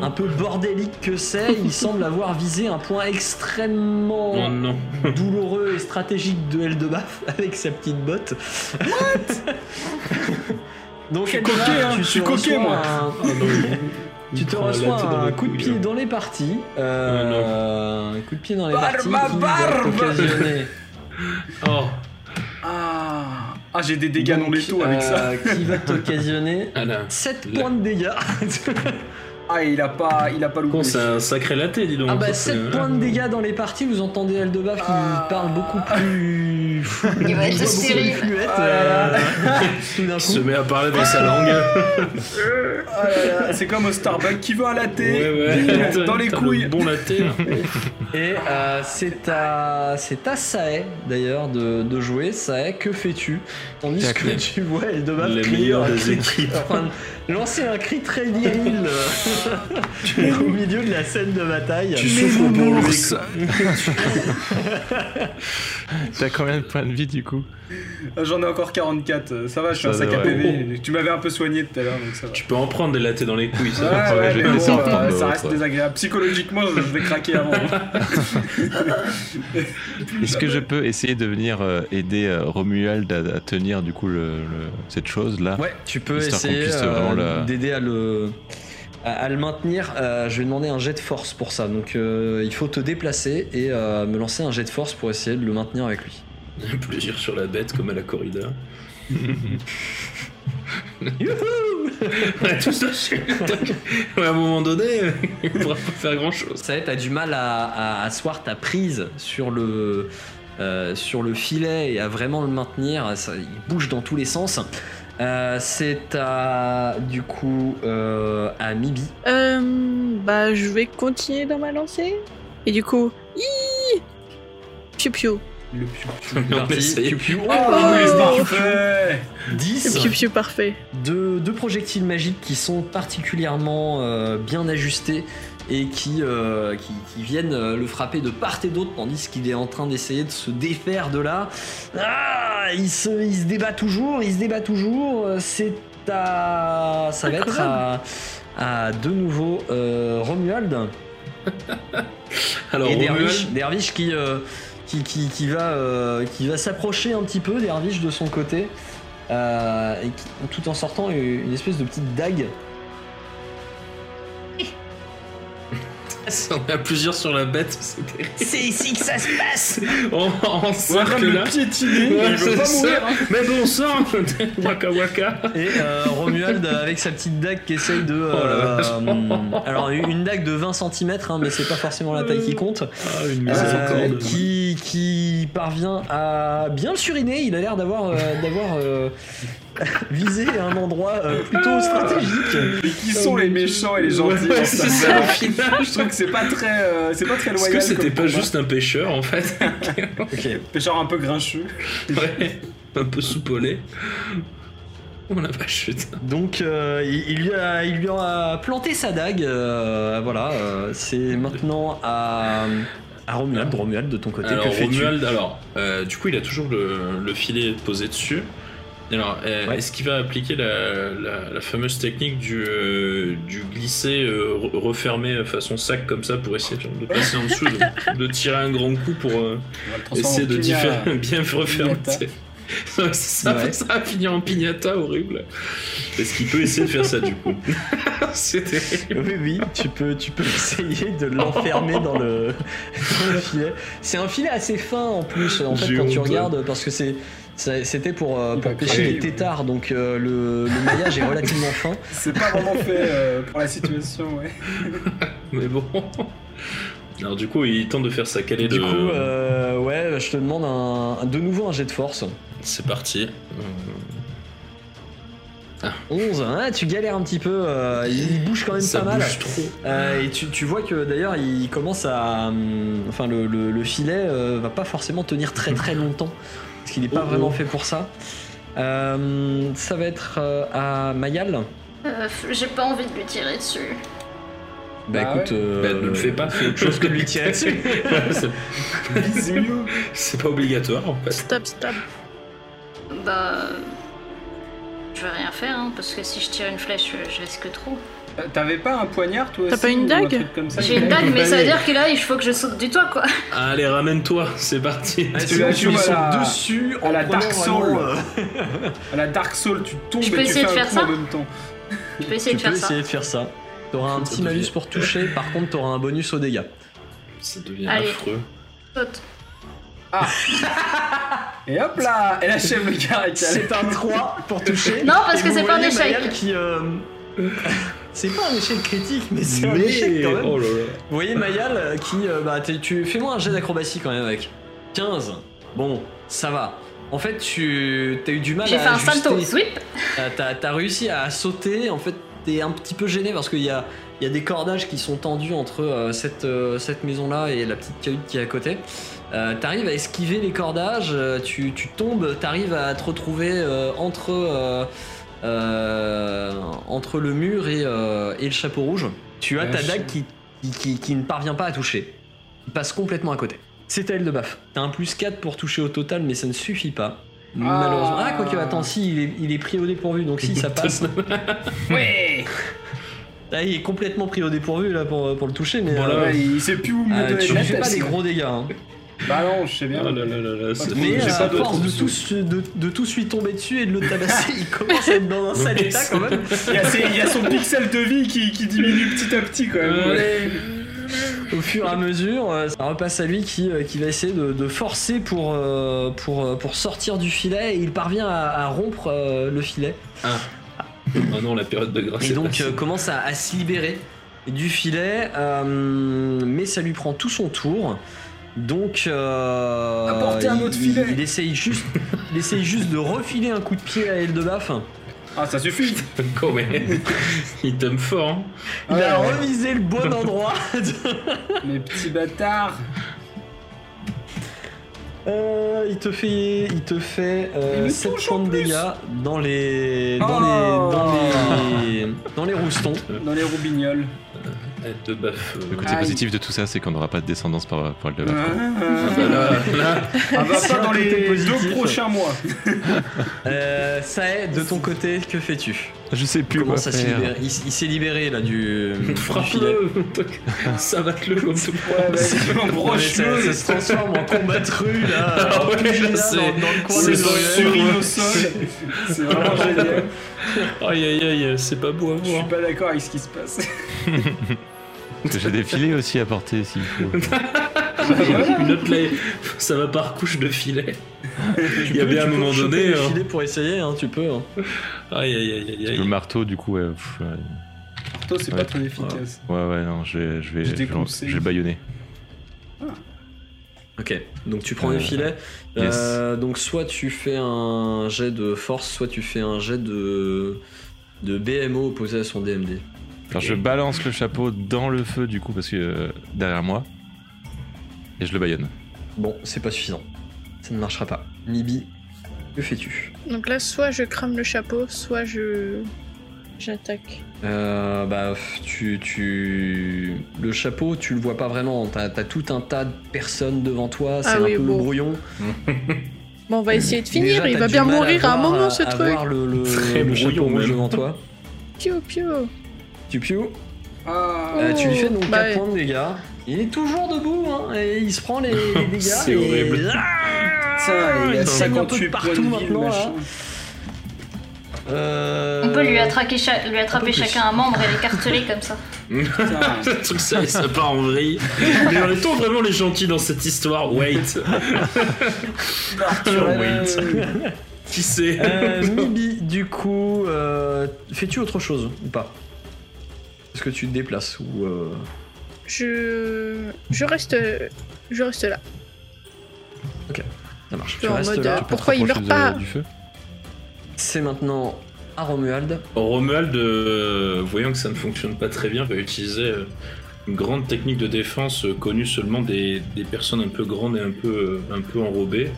un peu bordélique que c'est, il *laughs* semble avoir visé un point Oh extrêmement non. douloureux et stratégique de Eldebaf avec sa petite botte. *laughs* Donc suis Eldebaf, coquet, hein, tu je suis te coquet, reçois moi. un- Oh non. tu te reçois dans un coup de pied dans les parties. euh, un coup de pied dans les Barbe parties à qui va barbe. t'occasionner Oh. Ah, ah j'ai des dégâts non létaux avec ça. euh, qui va *laughs* t'occasionner Ah là. 7 Là. points de dégâts. *laughs* Ah, il a pas, il a pas loupé. C'est un sacré latte, dis donc. Ah bah Ça, c'est- 7 points de dégâts dans les parties, vous entendez Eldebaf qui Ah. parle beaucoup plus... Il va être stérile. fluette, Ah là là. euh, *laughs* tout se met à parler dans sa langue. Ah c'est comme au Starbucks qui veut un Ouais, ouais. dans les couilles. le Bon latte. *laughs* Et euh, c'est à, c'est à Sae d'ailleurs de, de jouer. Sae, que fais-tu? Tandis que tu vois Eldebaf Les crier meilleurs un des cri- équipes. enfin, lancer un cri très viril euh, *laughs* *laughs* au milieu de la scène de bataille. Tu souffres pour. *laughs* T'as combien de points de vie du coup Ah, J'en ai encore 44, euh, ça va, je suis Ça un sac à. PV. Tu m'avais un peu soigné tout à l'heure, donc ça va. Tu peux en prendre des lattes dans les couilles, ça. Ouais, ouais, ouais, je mais vais bon, essayer de euh, ça reste désagréable. Psychologiquement, je vais craquer avant. Est-ce que je peux essayer de venir euh, aider Romuald à, tenir du coup le, le- cette chose là Ouais, tu peux essayer euh, le- d'aider à le à, à le maintenir. Euh, je vais demander un jet de force pour ça. Donc euh, il faut te déplacer et euh, me lancer un jet de force pour essayer de le maintenir avec lui. Un *laughs* plaisir sur la bête comme à la corrida. *laughs* ouais, tout ça, je- *laughs* ouais, à un moment donné, il pourra pas faire grand chose. Ça t'as du mal à, à asseoir ta prise sur le euh, sur le filet et à vraiment le maintenir. Ça, il bouge dans tous les sens. Euh, c'est à du coup euh, à Mibi. Euh, bah, je vais continuer dans ma lancée. Et du coup, Hi piou piou. Le Parti. essaye. Piou, piou. Oh, Oh, parfait 10 Piou piou parfait. deux, deux projectiles magiques qui sont particulièrement euh, bien ajustés et qui, euh, qui, qui viennent euh, le frapper de part et d'autre tandis qu'il est en train d'essayer de se défaire de là. Ah, il, se, il se débat toujours, il se débat toujours. C'est à. Ça va être à, à de nouveau euh, Romuald *laughs* Alors, et Romuald, Dervish, qui, euh, qui, qui, qui va, euh, qui va s'approcher un petit peu, Dervish de son côté, et tout en sortant une une espèce de petite dague *laughs* On à plusieurs sur la bête, c'est terrible. C'est ici que ça se passe *laughs* On là. le piétiner, Ouais, il veut c'est pas ça. mourir. hein. Mais bon sang *laughs* Waka waka Et euh, Romuald avec sa petite dague qui essaye de. Oh euh, alors une dague de 20 cm, mais c'est pas forcément la taille qui compte. Ah, une Euh, miséricorde. qui, qui parvient à bien le suriner. Il a l'air d'avoir euh, d'avoir visé un endroit euh, plutôt stratégique. Mais qui sont les méchants et les gentils Ouais, ça, final. Je trouve que c'est pas très, euh, c'est pas très Est-ce loyal. que c'était pas combat. juste un pêcheur en fait Ok. Pêcheur un peu grincheux. Ouais, un peu soupolé. Oh la vache, putain. Donc euh, il, il lui a, il lui a planté sa dague. euh, voilà. euh, c'est maintenant à à Romuald. Romuald de ton côté. Alors que fais-tu? Romuald, alors, euh, du coup, il a toujours le, le filet posé dessus. Alors, euh, Ouais. est-ce qu'il va appliquer la, la- la fameuse technique du, euh, du glisser, euh, re- refermer façon sac comme ça pour essayer genre, de passer en dessous, de, *laughs* de tirer un grand coup pour euh, essayer de *laughs* bien refermer. *laughs* Ouais, ça, Ouais. ça va finir en pignata horrible. Est-ce qu'il peut essayer de faire ça du coup? Oui, oui, tu peux, tu peux essayer de l'enfermer dans le, dans le filet. C'est un filet assez fin en plus, en fait, quand tu regardes, parce que c'est, ça- c'était pour, euh, pour pêcher les oui. têtards, donc euh, le, le maillage est *laughs* relativement fin. C'est pas vraiment fait euh, pour la situation, ouais. *laughs* Mais bon. Alors du coup, il tente de faire sa calée Du de... coup, euh, ouais, je te demande un, de nouveau un jet de force. C'est parti. Euh, 11, hein, tu galères un petit peu, euh, il bouge quand même ça pas mal. bouge trop. Euh, et tu, tu vois que d'ailleurs il commence à. hum, Enfin, le, le- le filet euh, va pas forcément tenir très très longtemps. Parce qu'il n'est pas Oh, oh. vraiment fait pour ça. Euh, ça va être euh, à Mayal. Euh, J'ai pas envie de lui tirer dessus. Bah, Bah écoute, euh, Bah, ne le fais pas. fais autre chose que de lui tirer dessus. *laughs* c'est pas obligatoire en fait. Stop, stop. Bah. Je vais rien faire, hein, parce que si je tire une flèche, je, risque trop. Euh, T'avais pas un poignard, toi T'as pas une dague J'ai une dague, mais ça veut dire que là, il faut que je saute du toit, quoi. *laughs* Allez, ramène-toi, c'est parti. Ah, Tu la tu joues lui à sautes la- dessus à en la Dark Soul. *laughs* À la Dark Soul, tu tombes Je peux et tu essayer fais de un faire coup ça en même temps. Je peux essayer tu de peux faire ça. essayer de faire ça. T'auras un petit malus pour toucher, par contre t'auras un bonus aux dégâts. Ça devient Allez. affreux. Saute. Et hop là Elle achève le caractère. C'est un 3 pour toucher. Non, parce que c'est pas un échec. Qui, euh, c'est pas un échec critique, mais c'est un échec quand même. Oh là là. Vous voyez Mayal qui. euh, bah, tu fais-moi un jet d'acrobatie quand même avec. 15. Bon, ça va. En fait, tu as eu du mal J'ai à fait un ajuster. salto. Sweep. T'as- réussi à sauter. En fait, t'es un petit peu gêné parce qu'il y a, il y a des cordages qui sont tendus entre euh, cette, euh, cette maison-là et la petite cahute qui est à côté. Euh, t'arrives à esquiver les cordages, euh, tu, tu tombes, t'arrives à te retrouver euh, entre, euh, euh, entre le mur et, euh, et le chapeau rouge. Tu as Ah, ta dague qui, qui, qui- qui ne parvient pas à toucher. Il passe complètement à côté. C'est à elle de baf. T'as un plus 4 pour toucher au total, mais ça ne suffit pas. Malheureusement. Ah, quoique, attends, si, il est, il est pris au dépourvu, donc si, ça passe. *laughs* Ouais Ah, il est complètement pris au dépourvu là pour, pour le toucher, mais euh, Il sait plus où me euh, tu fais pas des gros dégâts. hein. Bah non, je sais bien. C'est- Mais J'ai à pas de force de tous, de, de tous lui tomber dessus et de le tabasser, il commence à être dans un *laughs* sale Ouais, état quand même. Il y, a ses- il y a son pixel de vie qui, qui diminue petit à petit quand même. Allez. Au fur et à mesure, euh, ça repasse à lui qui, euh, qui va essayer de, de forcer pour, euh, pour, pour sortir du filet et il parvient à, à rompre euh, le filet. Oh non, la période de grâce. Et est donc passée. euh, commence à, à se libérer du filet, euh, mais ça lui prend tout son tour. Donc, euh, Apportez un il- autre filet. Il, il essaye juste, il essaye juste de refiler un coup de pied à Eldebaf. Ah, ça suffit. *laughs* Il tombe fort. hein. Il a Ouais. revisé le bon endroit. *laughs* Mes petits bâtards. Euh, il te fait, il te fait euh, me 7 touche points en de dégâts dans les, dans Oh. les, dans les, dans les roustons. Dans les roubignoles. Baffe. euh, Le côté Aïe. positif de tout ça, c'est qu'on n'aura pas de descendance par, le Ah, Debaf. ah, Là, là, ah, bah, C'est pas un dans les deux prochains mois. Euh, ça est, de ton côté, que fais-tu? Je sais plus quoi Commence à se faire. Il, il s'est libéré là du. Frappe-le. *laughs* Ça va te le comme tout. Non, mais embroche-le. ça, ça se transforme en combat de rue là, Ah ouais, sais. dans, le C'est sol. C'est *laughs* vraiment génial. Aïe aïe aïe, c'est pas beau à Je suis voir. pas d'accord avec ce qui se passe. *laughs* Que J'ai des filets aussi à porter s'il faut. *laughs* Une autre là, ça va par couche de filet. Il y a bien un moment donné. hein. filer pour essayer, hein, tu peux. hein. Aïe aïe aïe aïe Le marteau, du coup, ouais. pff, ouais. Toi, c'est Ouais. pas très efficace. Ouais, ouais, non, je vais, je vais, Je vais, déconseille. je vais baïonner. Ok, donc tu prends Euh, les filets. yes. Euh, donc soit tu fais un jet de force, soit tu fais un jet de, de BMO opposé à son DMD. Alors, je balance le chapeau dans le feu, du coup, parce que euh, derrière moi. Et je le baïonne. Bon, c'est pas suffisant. Ça ne marchera pas. Mibi, que fais-tu? Donc là, soit je crame le chapeau, soit je. J'attaque. Euh, bah, tu, tu. Le chapeau, tu le vois pas vraiment. T'as as tout un tas de personnes devant toi, c'est Ah un oui, peu bon. brouillon. *laughs* Bon, on va essayer de finir, Déjà, il va bien mourir à un moment ce à truc. voir le, le, *laughs* Très le chapeau brouillon, rouge même. devant toi. Pio pio. Tu piou. Ah, Euh, tu lui fais donc 4 bah, points de dégâts. Il est toujours debout, hein, et il se prend les, les *laughs* dégâts. C'est et- horrible. Ah, Putain, il a saigne un peu 58 de points partout maintenant. là. machin. Euh, On peut lui attraper, cha- lui attraper chacun un membre et l'écarteler comme ça. *laughs* Putain. Le truc ça, ça part en vrille. *laughs* Mais on est vraiment les gentils dans cette histoire Wait. Wait. Qui sait Euh, Mibi, du coup, euh, fais-tu autre chose ou pas? Est-ce que tu te déplaces ou euh, Je. Je reste. Je reste là. ça marche Je Tu en restes mode, là. euh, Pourquoi il meurt de- pas Du feu C'est maintenant à Romuald. Romuald, euh, voyant que ça ne fonctionne pas très bien, va utiliser euh, une grande technique de défense euh, connue seulement des, des personnes un peu grandes et un peu, euh, un peu enrobées.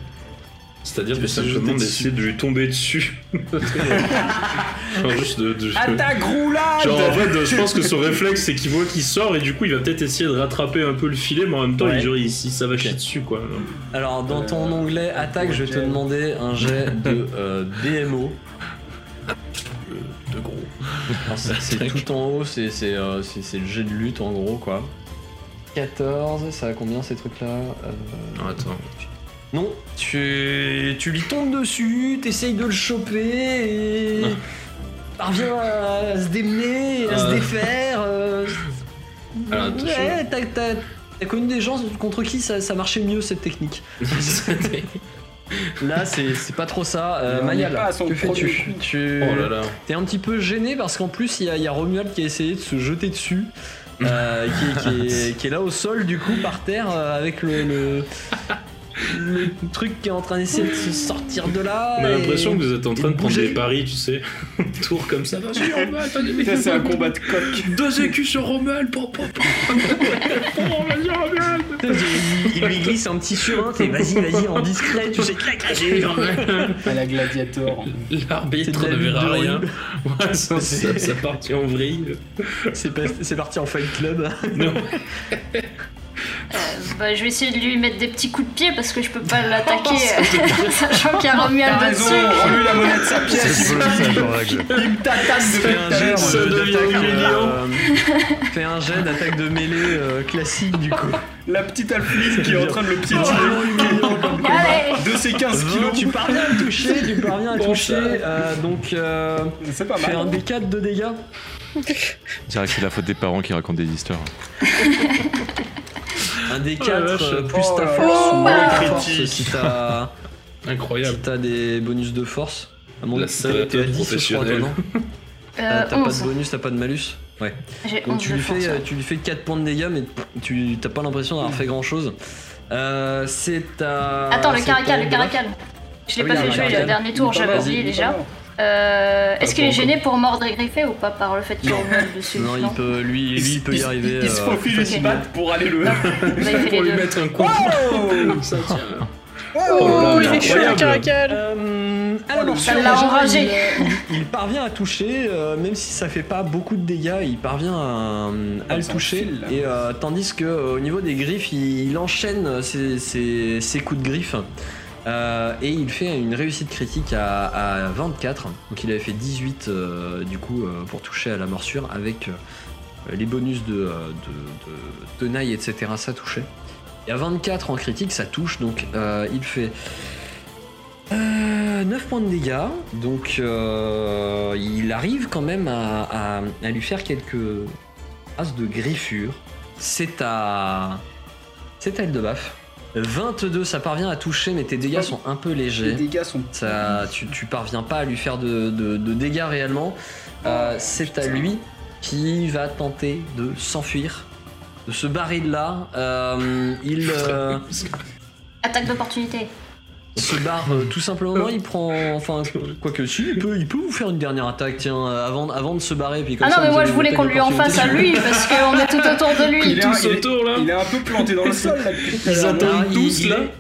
C'est-à-dire que simplement jeter d'essayer de lui tomber dessus. *laughs* Genre juste de, de- Attaque roulade Genre en fait, je pense que son réflexe c'est qu'il voit qu'il sort et du coup il va peut-être essayer de rattraper un peu le filet, mais en même temps Ouais. il ici ça va chier dessus quoi. Alors, dans ton Euh, onglet attaque, je vais te demander un jet de euh, BMO. Euh, de gros. C'est tout en haut, c'est c'est, euh, le jet de lutte en gros quoi. 14, ça a combien ces trucs là Non, attends. Non, tu, tu lui tombes dessus, t'essayes de le choper et parvient à se démener, à se Ah. défaire. euh, Alors, attention. ouais, t'as, t'as- t'as connu des gens contre qui ça, ça marchait mieux cette technique. *laughs* Là, c'est, c'est pas trop ça. Euh, Mais on Mayal, n'est pas à son que fais-tu coup. tu... oh là là. T'es un petit peu gêné parce qu'en plus, il y, a- il y a Romuald qui a essayé de se jeter dessus. euh, qui, est- qui est, *laughs* qui est là au sol, du coup, par terre, euh, avec le, le, le truc qui est en train d'essayer de se sortir de là. On a et- l'impression que vous êtes en train de prendre des paris, tu sais. *laughs* Tour comme ça. Vas-y, Romuald, t'as Ça, c'est un combat de coq. Deux écus sur Romuald, pom, pom, pom. Oh, vas-y, Romuald. il, lui glisse un petit surin, t'es vas-y, vas-y, en discret, tu sais, clac, clac, À la gladiator. L'arbitre ne verra rien. *laughs* Ouais, ça, ça, ça partit en vrille. c'est parti en fight club. Non. *laughs* Euh, bah, je vais essayer de lui mettre des petits coups de pied parce que je peux pas *laughs* l'attaquer euh, *laughs* sachant qu'il y a Romuald dessus. la monnaie de sa pièce. *laughs* Il me. Ça de- fais un jet d'attaque de mêlée euh, classique du coup. La petite alpheline qui est en train de le piétiner. Allez De ses 15 kilos. Tu parviens à le toucher, tu parviens à toucher. donc, euh, C'est pas fais un mal. D4 de dégâts. Je dirais que c'est la faute des parents qui racontent des histoires. Un D4 Oh la vache. euh, plus Oh ta force ou moins ta Oh, force critique. si t'as Incroyable. si t'as des bonus de force. À mon La avis, salade t'es à 10 je crois, toi, non euh, T'as pas de 11. bonus, t'as pas de malus Ouais. Donc 11 tu lui, force. fais, ouais. euh, tu lui fais 4 points de dégâts, mais tu t'as pas l'impression d'avoir fait grand chose. Euh, c'est ta. Attends, le caracal, le caracal. Je l'ai Ah pas oui, fait jouer le dernier tour, j'avais oublié déjà. pas. Euh, Est-ce Pas qu'il est gêné pour mordre et griffer ou pas par le fait qu'il Romuald dessus Non, il peut, lui, lui, il peut y arriver. Il se euh, faufile ok. battre pour aller le. *laughs* Il fait Pour lui deux. mettre un coup. Oh Ça tient. Oh, il est chaud le incroyable. caracal. Euh, à la Oh, morsure, ça l'a enragé. Il, parvient à toucher, euh, même si ça fait pas beaucoup de dégâts, il parvient à, à le toucher. et euh, tandis que euh, au niveau des griffes, il, il enchaîne ses, ses- ses coups de griffes. Euh, et il fait une réussite critique à, à 24. Donc il avait fait 18 euh, du coup euh, pour toucher à la morsure avec les bonus de, de, de etc. Ça touchait. Et à 24 en critique, ça touche. Donc il fait euh, 9 points de dégâts. Donc il arrive quand même à, lui faire quelques, As de griffure. C'est à. C'est à Eldebaf. 22, ça parvient à toucher, mais tes dégâts sont un peu Les légers. dégâts sont. Ça, tu, tu parviens pas à lui faire de, de- de dégâts réellement. Euh, c'est à lui qui va tenter de s'enfuir, de se barrer de là. Euh, il *laughs* euh, Attaque d'opportunité. Se barre euh, tout simplement. Il prend, enfin, quoi que si, il peut, il peut vous faire une dernière attaque, tiens, euh, avant, avant de se barrer. Puis comme Ah non, ça, mais moi je voulais qu'on lui en fasse à lui parce qu'on est tout autour de lui. Il est, il est- autour, là. il est un peu planté dans le sol là Ils attendent Ah, il- tous, il là. est-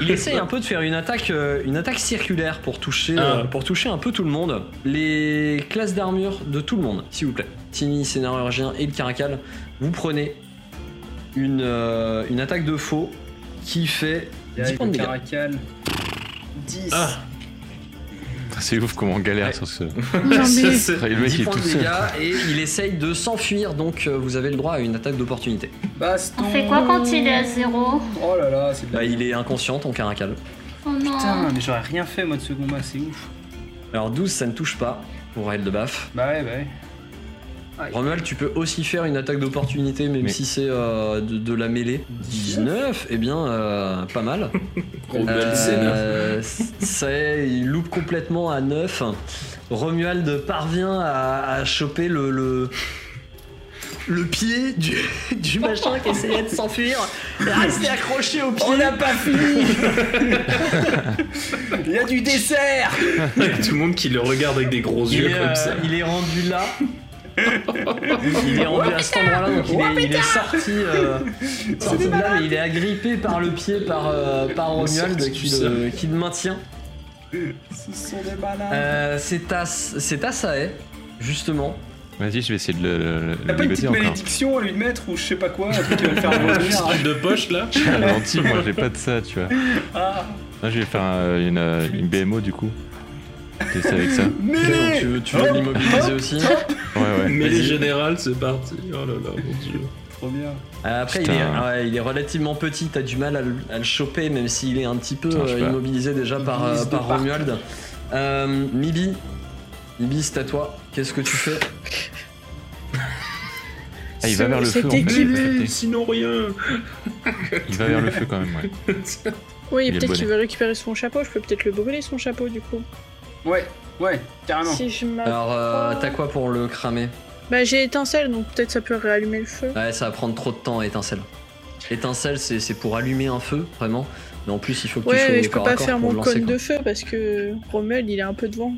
Il essaye un peu de faire une attaque, euh, une attaque circulaire pour toucher, Ah. euh, pour toucher un peu tout le monde. Les classes d'armure de tout le monde, s'il vous plaît. Tini, Scénarurgien et le Caracal, vous prenez une, euh, une attaque de faux qui fait 10 Avec points de dégâts. caracal. 10. Ah. C'est ouf comment on galère Ouais. sur ce. Non, mais- C'est- Le mec 10 il est tout de seul. dégâts et il essaye de s'enfuir, donc euh, vous avez le droit à une attaque d'opportunité. Baston. On fait quoi quand il est à zéro Oh là là, c'est de la- Bah, il est inconscient, ton Caracal. Oh non. Putain, mais j'aurais rien fait moi de ce combat, c'est ouf. Alors 12, ça ne touche pas pour elle de baf. Bah ouais, bah ouais. Romuald, tu peux aussi faire une attaque d'opportunité, même Mais- si c'est euh, de, de la mêlée. 19, eh bien, euh, pas mal. *laughs* Romuald, *laughs* c'est neuf. Euh, ça est, il loupe complètement à 9. Romuald parvient à, à choper le, le, le pied du, *laughs* du machin qui essayait de s'enfuir et rester accroché au pied. On n'a pas fini Il y a du dessert Avec tout le monde qui le regarde avec des gros il, yeux est, comme euh, ça. il est rendu là. Il est rendu à cet endroit-là, donc il est, il est sorti, euh, sorti de là, mais il est agrippé par le pied par, euh, par Romuald qui le, qui le maintient. Ce sont des malades Euh, c'est à, c'est à Sae, justement. Vas-y, je vais essayer de le, T'as pas une petite encore. malédiction à lui mettre ou je sais pas quoi, un truc qui va le faire *laughs* revenir Truc de poche là. *laughs* Ah, gentil, moi j'ai pas de ça, tu vois. Ah Là, je vais faire un- une, euh, une BMO du coup. Tester avec ça. Mais tu veux, tu veux l'immobiliser aussi. Ouais, ouais. Mais les générales, c'est parti. Oh là là, mon dieu. Trop bien. Euh, Après, il est, ouais, il est relativement petit, t'as du mal à le, à le choper, même s'il est un petit peu Putain, euh, immobilisé déjà par, euh, par. Romuald. Euh, Mibi, Mibi, c'est à toi. Qu'est-ce que tu fais *laughs* Ah, il va vers le feu en fait. Sinon rien. *laughs* Il va vers le feu quand même, ouais. *laughs* Oui, peut-être qu'il veut récupérer son chapeau. Je peux peut-être le brûler son chapeau du coup. Ouais, ouais, carrément. Si je m'app- Alors, euh, t'as quoi pour le cramer? Bah j'ai étincelle, donc peut-être ça peut réallumer le feu. Ouais, ça va prendre trop de temps, étincelle. Étincelle, c'est c'est pour allumer un feu, vraiment. Mais en plus, il faut que tu Ouais, sois mais au je peux corps à pas corps faire pour mon le lancer, cône quoi. de feu parce que Rommel il est un peu devant.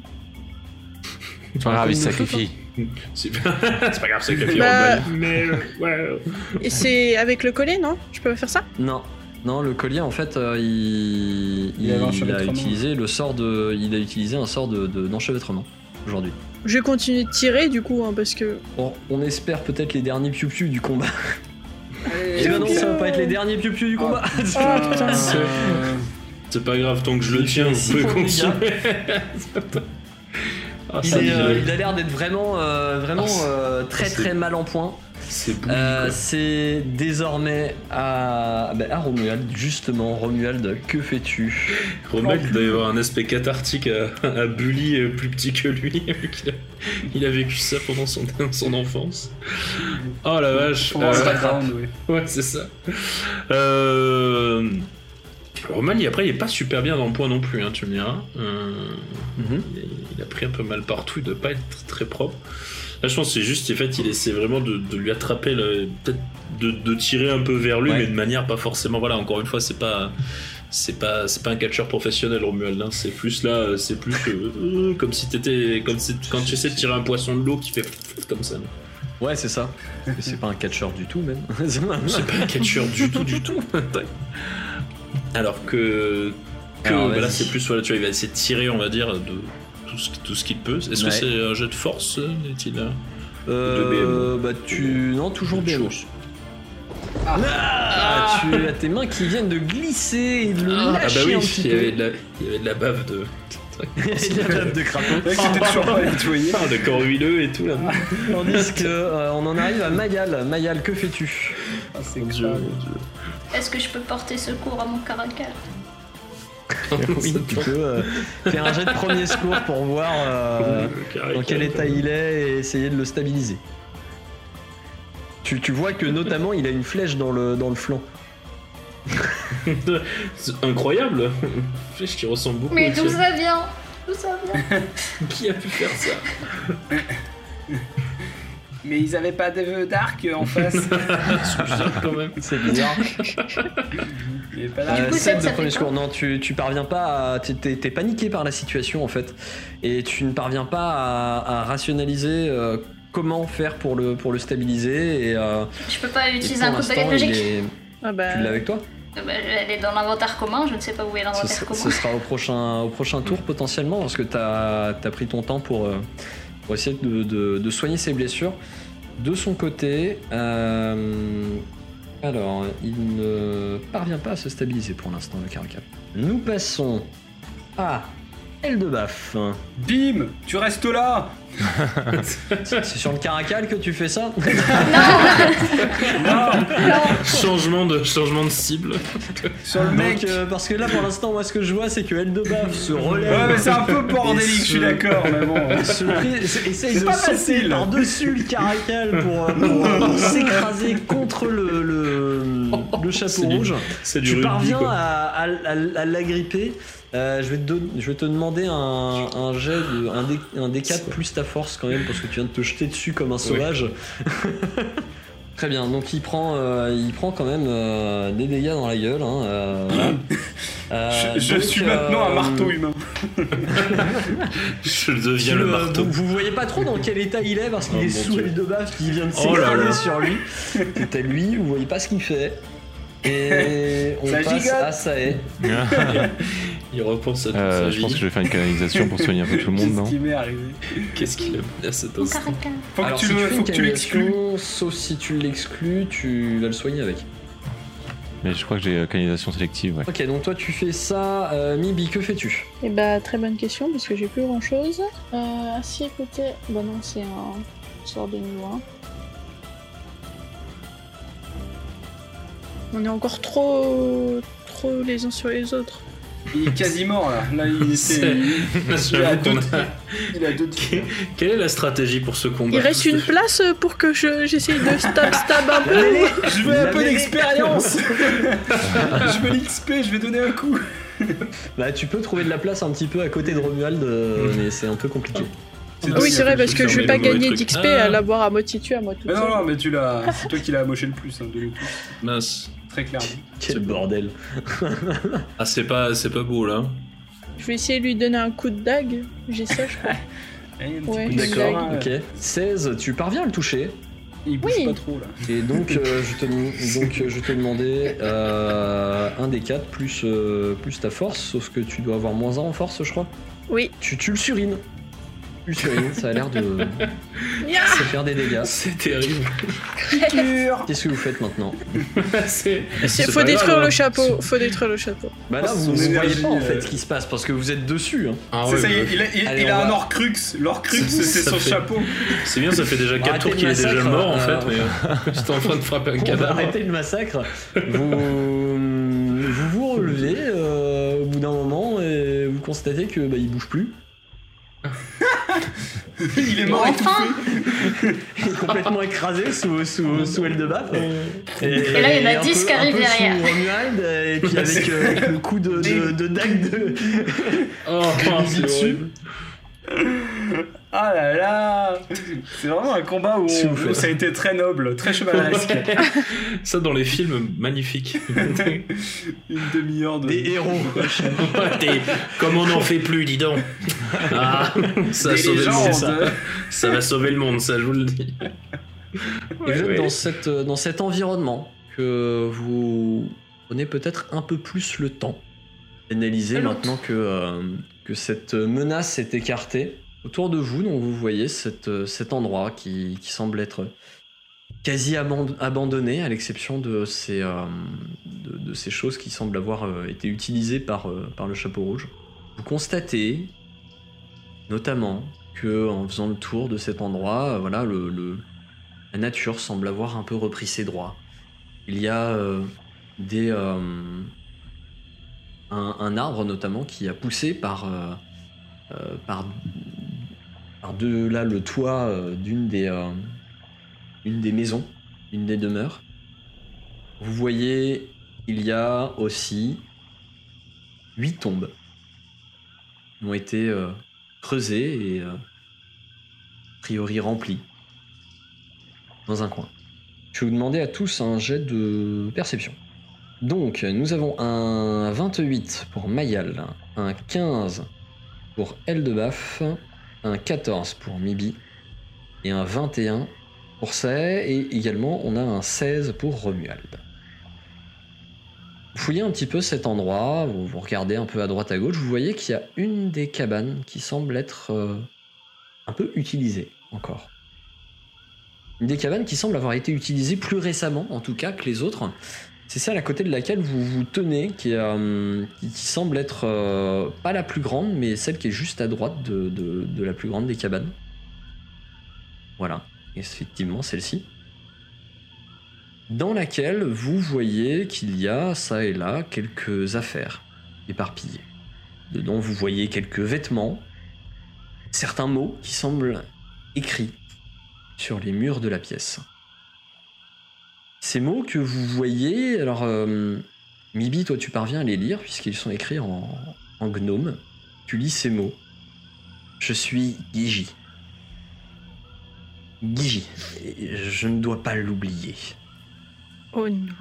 C'est pas grave, il se sacrifie. C'est *laughs* c'est pas grave, c'est que Bah- Mais euh, ouais. Et c'est avec le collet, non? Je peux pas faire ça? Non, non, le collier en fait, euh, il, Il a utilisé le sort de, il a utilisé un sort de de- d'enchevêtrement aujourd'hui. Je vais continuer de tirer du coup, hein, parce que. Bon, on espère peut-être les derniers piou piou du combat. Et ben non, ça va pas être les derniers piou piou du combat. Ah *laughs* putain. C'est pas grave, tant que je le tiens, points de continuer. *laughs* Ah, Il, ça, est, euh, il- a l'air d'être vraiment, euh, vraiment Ah, euh, très très mal en point. C'est Euh, c'est désormais à, bah, à Romuald, justement. Romuald, que fais-tu? Rommel, il doit y avoir un aspect cathartique à, à Bully euh, plus petit que lui. *laughs* il, a, il a vécu ça pendant son, *laughs* son enfance. Oh la vache. Euh, background, ouais. Ouais, c'est ça. Euh... Roman, après, il est pas super bien dans le point non plus, hein, tu me diras. Euh, Mhm. il, il a pris un peu mal partout, il doit pas être très propre. Là, je pense que c'est juste, en fait, il essaie vraiment de, de lui attraper, peut-être de, de tirer un peu vers lui, Ouais. mais de manière pas forcément. Voilà, encore une fois, c'est pas. C'est pas, c'est pas un catcheur professionnel, Romuald. hein. C'est plus là, euh, c'est plus euh, comme si t'étais, comme si- quand tu essaies de tirer un poisson de l'eau qui fait comme ça. Ouais, c'est ça. C'est pas un catcheur du tout, même. *laughs* C'est pas un catcheur du tout, du tout. Alors que, que Alors, bah là vas-y. c'est plus voilà, tu vois, il va essayer de tirer, on va dire, de tout ce, tout ce qu'il peut. Est-ce Ouais. que c'est un jet de force, euh, est-il là Euh, bah tu... Non, toujours BMO. Ah, tu as tes mains qui viennent de glisser et de le Ah bah lâcher oui, un petit il y, avait de la, il y avait de la bave de. *laughs* Il y a la bave de crapaud. Le mec était toujours pas nettoyé. Ah, de corps huileux et tout là. Tandis que euh, on en arrive à Mayal. Mayal, que fais-tu? Ah, c'est. Est-ce que je peux porter secours à mon caracal *laughs* Oui, tu peux euh, faire un jet de premier secours pour voir euh, carré dans quel carré. état il est et essayer de le stabiliser. Tu, tu vois que notamment il a une flèche dans le, dans le flanc. *laughs* C'est incroyable. Une flèche qui ressemble beaucoup. Mais d'où ça vient? D'où ça vient? Qui a pu faire ça? *laughs* Mais ils avaient pas de d'arc en face. *laughs* C'est bizarre quand même. C'est bizarre. Il pas Euh, d'arc. coup, Seb Seb, de ça premier secours. Non, tu, tu parviens pas à. t'es- paniqué par la situation en fait. Et tu ne parviens pas à, à rationaliser euh, comment faire pour le, pour le stabiliser. Et, euh, Je peux pas utiliser un coup de baguette magique est- Ah bah, Tu l'as avec toi Euh, bah, Elle est dans l'inventaire commun, je ne sais pas où est l'inventaire commun. ce sera au prochain, au prochain tour potentiellement parce que tu as, pris ton temps pour, euh, pour essayer de, soigner ses blessures. De son côté, euh, alors il ne parvient pas à se stabiliser pour l'instant le caracal. Nous passons à de Baf. Bim Tu restes là C'est sur le caracal que tu fais ça Changement de, changement de cible. Sur le mec Donc, euh, Parce que là pour l'instant moi ce que je vois c'est que Elle de Baf se relève. Ouais, mais c'est un peu bordélique, Et je suis d'accord, mais bon. se essaye C'est de pas sauter facile. par-dessus le caracal pour, euh, pour, euh, pour *laughs* s'écraser contre le, le, le chapeau C'est du- rouge. C'est du Tu rugby, parviens quoi. à, à- à- à l'agripper. Euh, je, vais te don- je vais te demander un, un jet de un, D, un D4 plus ta force quand même parce que tu viens de te jeter dessus comme un sauvage. *laughs* Très bien, donc il prend, euh, il prend quand même euh, des dégâts dans la gueule. hein, euh. *coughs* Euh, Je, je donc, suis maintenant un marteau humain. Je deviens le le- marteau. Vous, vous voyez pas trop dans quel état il est parce qu'il Oh, est sous de baffe qui vient de Oh s'écraser sur lui. *laughs* C'est à lui, vous voyez pas ce qu'il fait. Et *laughs* on Ça passe gigote. à Sae. *laughs* Il repense à toute Euh, sa je pense que je vais faire une canalisation pour soigner un peu tout le monde, Qu'est-ce non qui m'est arrivé Qu'est-ce qu'il a fait à cet instant. Faut que Alors tu si le, tu fais faut une que tu l'exclues. canalisation, sauf si tu l'exclus, tu vas le soigner avec. Mais je crois que j'ai euh, canalisation sélective, ouais. Ok, donc toi tu fais ça. Euh, Mibi, que fais-tu? Et bah, très bonne question parce que j'ai plus grand chose. Euh, à côté. Bah non, c'est un sort de niveau 1. On est encore trop. trop les uns sur les autres. Il est quasi mort là. Là, il était. C'est- Il a deux qu'on a- Il a deux tirs. Quelle est la stratégie pour ce combat Il reste une place pour que je- j'essaye de stab stab un peu. *laughs* Je veux un peu d'expérience *laughs* Je veux l'XP, je vais donner un coup *laughs* Bah tu peux trouver de la place un petit peu à côté de Romuald, euh, mais c'est un peu compliqué. Ah oui, c'est vrai, parce que je vais pas gagner d'XP Ah. à l'avoir à moitié tué à moi toute Mais non, non, mais tu l'as. *laughs* C'est toi qui l'as amoché le plus, hein, de nous tous. Mince. Très clairement. Quel bordel. Ah, c'est pas, c'est pas beau là. Je vais essayer de lui donner un coup de dague. J'ai ça, je crois. *laughs* Ouais, D'accord, ok. 16, tu parviens à le toucher. Il bouge Oui. pas trop là. Et donc, euh, *laughs* je, te, donc euh, je te demandais euh, un des 4 plus, euh, plus ta force, sauf que tu dois avoir moins 1 en force, je crois. Oui. Tu, tu le surines. Ça a l'air de, *laughs* de faire des dégâts. *laughs* C'est terrible. Qu'est-ce que vous faites maintenant *laughs* c'est. Faut détruire grave, le hein. chapeau. Faut détruire le chapeau. Bah là, vous ne voyez pas en euh. fait ce qui se passe parce que vous êtes dessus. hein. Ah c'est ouais, ça, bah, il, a, il- Allez, il a on un. L'Horcrux, Ça c'est fait- son chapeau. C'est bien, ça fait déjà 4 Arrêtez tours le qu'il est déjà massacre, mort en euh, fait, mais euh, j'étais en train de frapper un cadavre. arrêter le massacre. Vous vous, vous relevez euh, au bout d'un moment et vous constatez que bah, il bouge plus. *laughs* Il est mort Enfin étouffé. Il *laughs* est complètement écrasé sous, sous, sous Eldebaf. Et, Et là, il y en a un 10 peu- qui arrivent derrière. Sous Romuald, et puis *laughs* avec, euh, avec le coup de, de, de dague de. Oh, dessus. Ah là là C'est vraiment un combat où, on- où ça a été très noble, très chevaleresque. *laughs* Ça dans les films, magnifique. *laughs* Une demi-heure de. Des héros. *laughs* Comme on n'en fait plus, dis donc. Ah, ça a sauvé le monde, ça. Ça va sauver le monde, ça, je vous le dis. Et vous êtes Ouais. dans, cette, dans cet environnement que vous prenez peut-être un peu plus le temps d'analyser maintenant que, euh, que cette menace est écartée. Autour de vous, donc vous voyez euh, cet endroit qui, semble être quasi aban- abandonné, à l'exception de ces, euh, de, ces choses qui semblent avoir euh, été utilisées par, le chapeau rouge. Vous constatez notamment que en faisant le tour de cet endroit, voilà, la nature semble avoir un peu repris ses droits. Il y a des un, arbre notamment qui a poussé par par de là le toit euh, d'une des euh, une des maisons une des demeures. Vous voyez, il y a aussi huit tombes ont été euh, creusées et a priori remplies dans un coin. Je vais vous demander à tous un jet de perception. Donc, nous avons un 28 pour Mayal, un 15 pour Eldebaf, un 14 pour Mibi et un 21 pour Sae, et également on a un 16 pour Romuald. Vous fouillez un petit peu cet endroit, vous, regardez un peu à droite à gauche, vous voyez qu'il y a une des cabanes qui semble être euh, un peu utilisée encore. Une des cabanes qui semble avoir été utilisée plus récemment, en tout cas, que les autres. C'est celle à côté de laquelle vous vous tenez, qui, euh, semble être euh, pas la plus grande, mais celle qui est juste à droite de, de- de la plus grande des cabanes. Voilà, effectivement, celle-ci. Dans laquelle vous voyez qu'il y a, ça et là, quelques affaires éparpillées. Dedans, vous voyez quelques vêtements, certains mots qui semblent écrits sur les murs de la pièce. Ces mots que vous voyez, alors euh, Mibi, toi tu parviens à les lire puisqu'ils sont écrits en, en gnome. Tu lis ces mots. Je suis Gigi. Gigi. Je ne dois pas l'oublier. Oh non.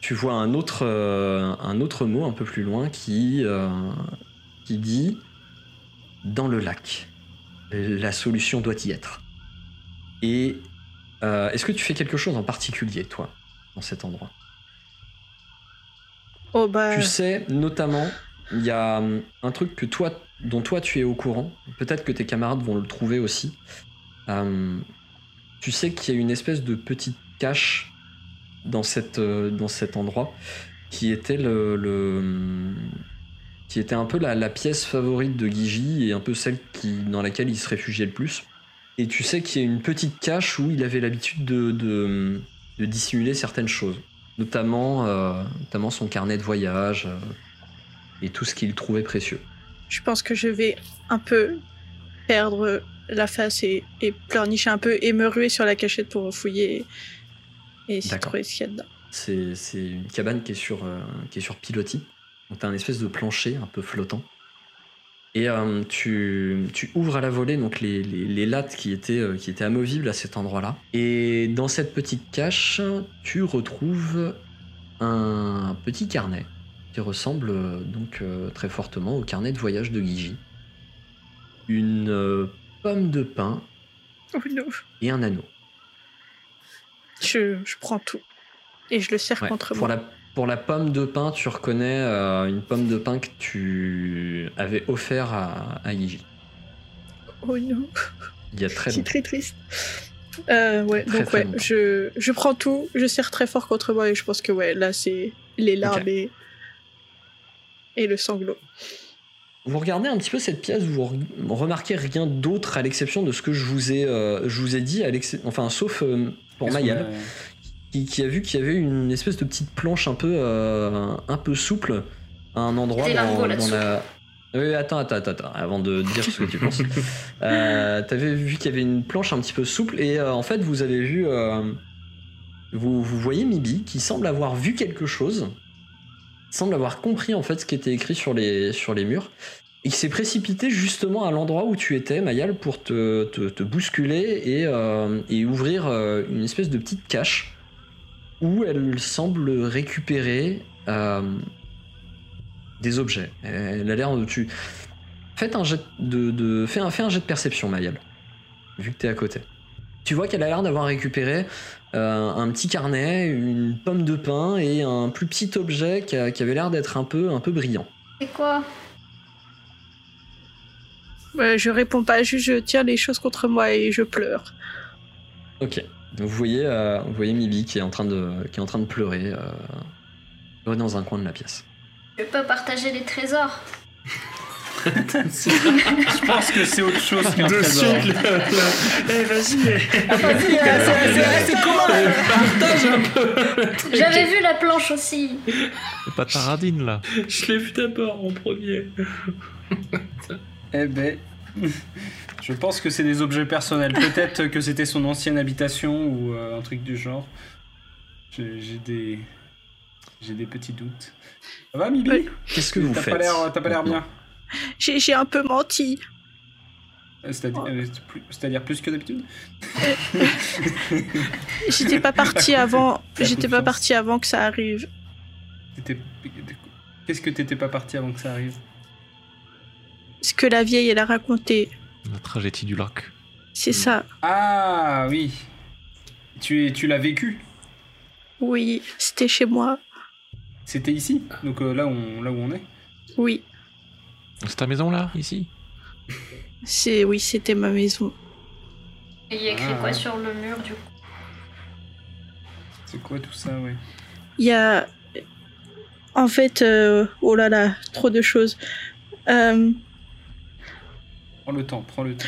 Tu vois un autre, euh, un autre mot un peu plus loin qui, euh, qui dit dans le lac. La solution doit y être. Et euh, est-ce que tu fais quelque chose en particulier, toi, dans cet endroit? Oh bah. Tu sais, notamment, il y a hum, un truc que toi, dont toi tu es au courant. Peut-être que tes camarades vont le trouver aussi. Hum, tu sais qu'il y a une espèce de petite cache dans, cette, euh, dans cet endroit qui était le, le- hum, qui était un peu la, la pièce favorite de Gigi et un peu celle qui, dans laquelle il se réfugiait le plus. Et tu sais qu'il y a une petite cache où il avait l'habitude de, de, de dissimuler certaines choses notamment, euh, notamment son carnet de voyage euh, et tout ce qu'il trouvait précieux. Je pense que je vais un peu perdre la face et, et pleurnicher un peu et me ruer sur la cachette pour fouiller et essayer de trouver ce qu'il y a dedans. C'est c'est une cabane qui est sur, euh, qui est sur pilotis. Donc t'as un espèce de plancher un peu flottant. Et euh, tu, tu ouvres à la volée donc les, les- les lattes qui étaient, euh, qui étaient amovibles à cet endroit-là. Et dans cette petite cache, tu retrouves un petit carnet qui ressemble euh, donc très fortement au carnet de voyage de Gigi. Une pomme de pain Oh et un anneau. Je, je prends tout. Et je le serre Ouais, contre pour, moi. la, pour la pomme de pain, tu reconnais euh, une pomme de pain que tu avais offert à, à Gigi. Oh non. Il y a très C'est longtemps. très triste. Euh, ouais, Très, donc très ouais, longtemps. je, je prends tout, je serre très fort contre moi et je pense que ouais, là c'est les larmes et, et le sanglot. Vous regardez un petit peu cette pièce, vous re- remarquez rien d'autre à l'exception de ce que je vous ai, euh, je vous ai dit, à enfin sauf euh, pour Mayal, a- qui, qui a vu qu'il y avait une espèce de petite planche un peu, euh, un peu souple à un endroit dans, dans la. Oui, attends, attends, attends, avant de dire ce que tu penses. *laughs* Euh, T'avais vu qu'il y avait une planche un petit peu souple et euh, en fait vous avez vu, euh, vous, vous voyez Mibi qui semble avoir vu quelque chose, semble avoir compris en fait ce qui était écrit sur les, sur les murs et qui s'est précipité justement à l'endroit où tu étais, Mayal, pour te, te, te bousculer et, et ouvrir une espèce de petite cache où elle semble récupérer euh, des objets. Elle a l'air de. Tu... Faites un jet de, de... Fais, un, fais un jet de perception, Mayal, vu que t'es à côté. Tu vois qu'elle a l'air d'avoir récupéré euh, un petit carnet, une pomme de pain et un plus petit objet qui, a- qui avait l'air d'être un peu, un peu brillant. C'est quoi? Ouais, je réponds pas, juste je tiens les choses contre moi et je pleure. Ok. Donc vous voyez, euh, vous voyez Mibi qui est en train de, qui est en train de pleurer, euh, pleurer dans un coin de la pièce. Je peux partager les trésors. Je pense que c'est autre chose qu'un De trésor. suite, là, là. Eh, vas-y, c'est commun partage un peu. J'avais vu la planche aussi. Pas taradine là. Je l'ai vu d'abord en premier. Eh ben, Je pense que c'est des objets personnels. Peut-être que c'était son ancienne habitation ou euh, un truc du genre. J'ai des. J'ai des petits doutes. Ça va, Mibi? Oui. Qu'est-ce que vous T'as faites pas l'air t'as pas l'air bien? J'ai j'ai un peu menti. Euh, C'est-à-dire euh, plus- c'est-à-dire plus que d'habitude? *laughs* J'étais pas partie avant. *laughs* J'étais pas partie avant que ça arrive. Qu'est-ce que t'étais pas parti avant que ça arrive? Ce que la vieille elle a raconté, La tragédie du lac. c'est ça. Ah oui. Tu, tu l'as vécu? Oui, c'était chez moi. C'était ici? Donc euh, là, on, là où on est? Oui, C'est ta maison là, ici? C'est oui, c'était ma maison. Et il y a écrit Ah, quoi ouais. sur le mur du coup? C'est quoi tout ça, ouais? Il y a. En fait, euh, oh là là, trop de choses. Euh, Prends le temps, prends le temps.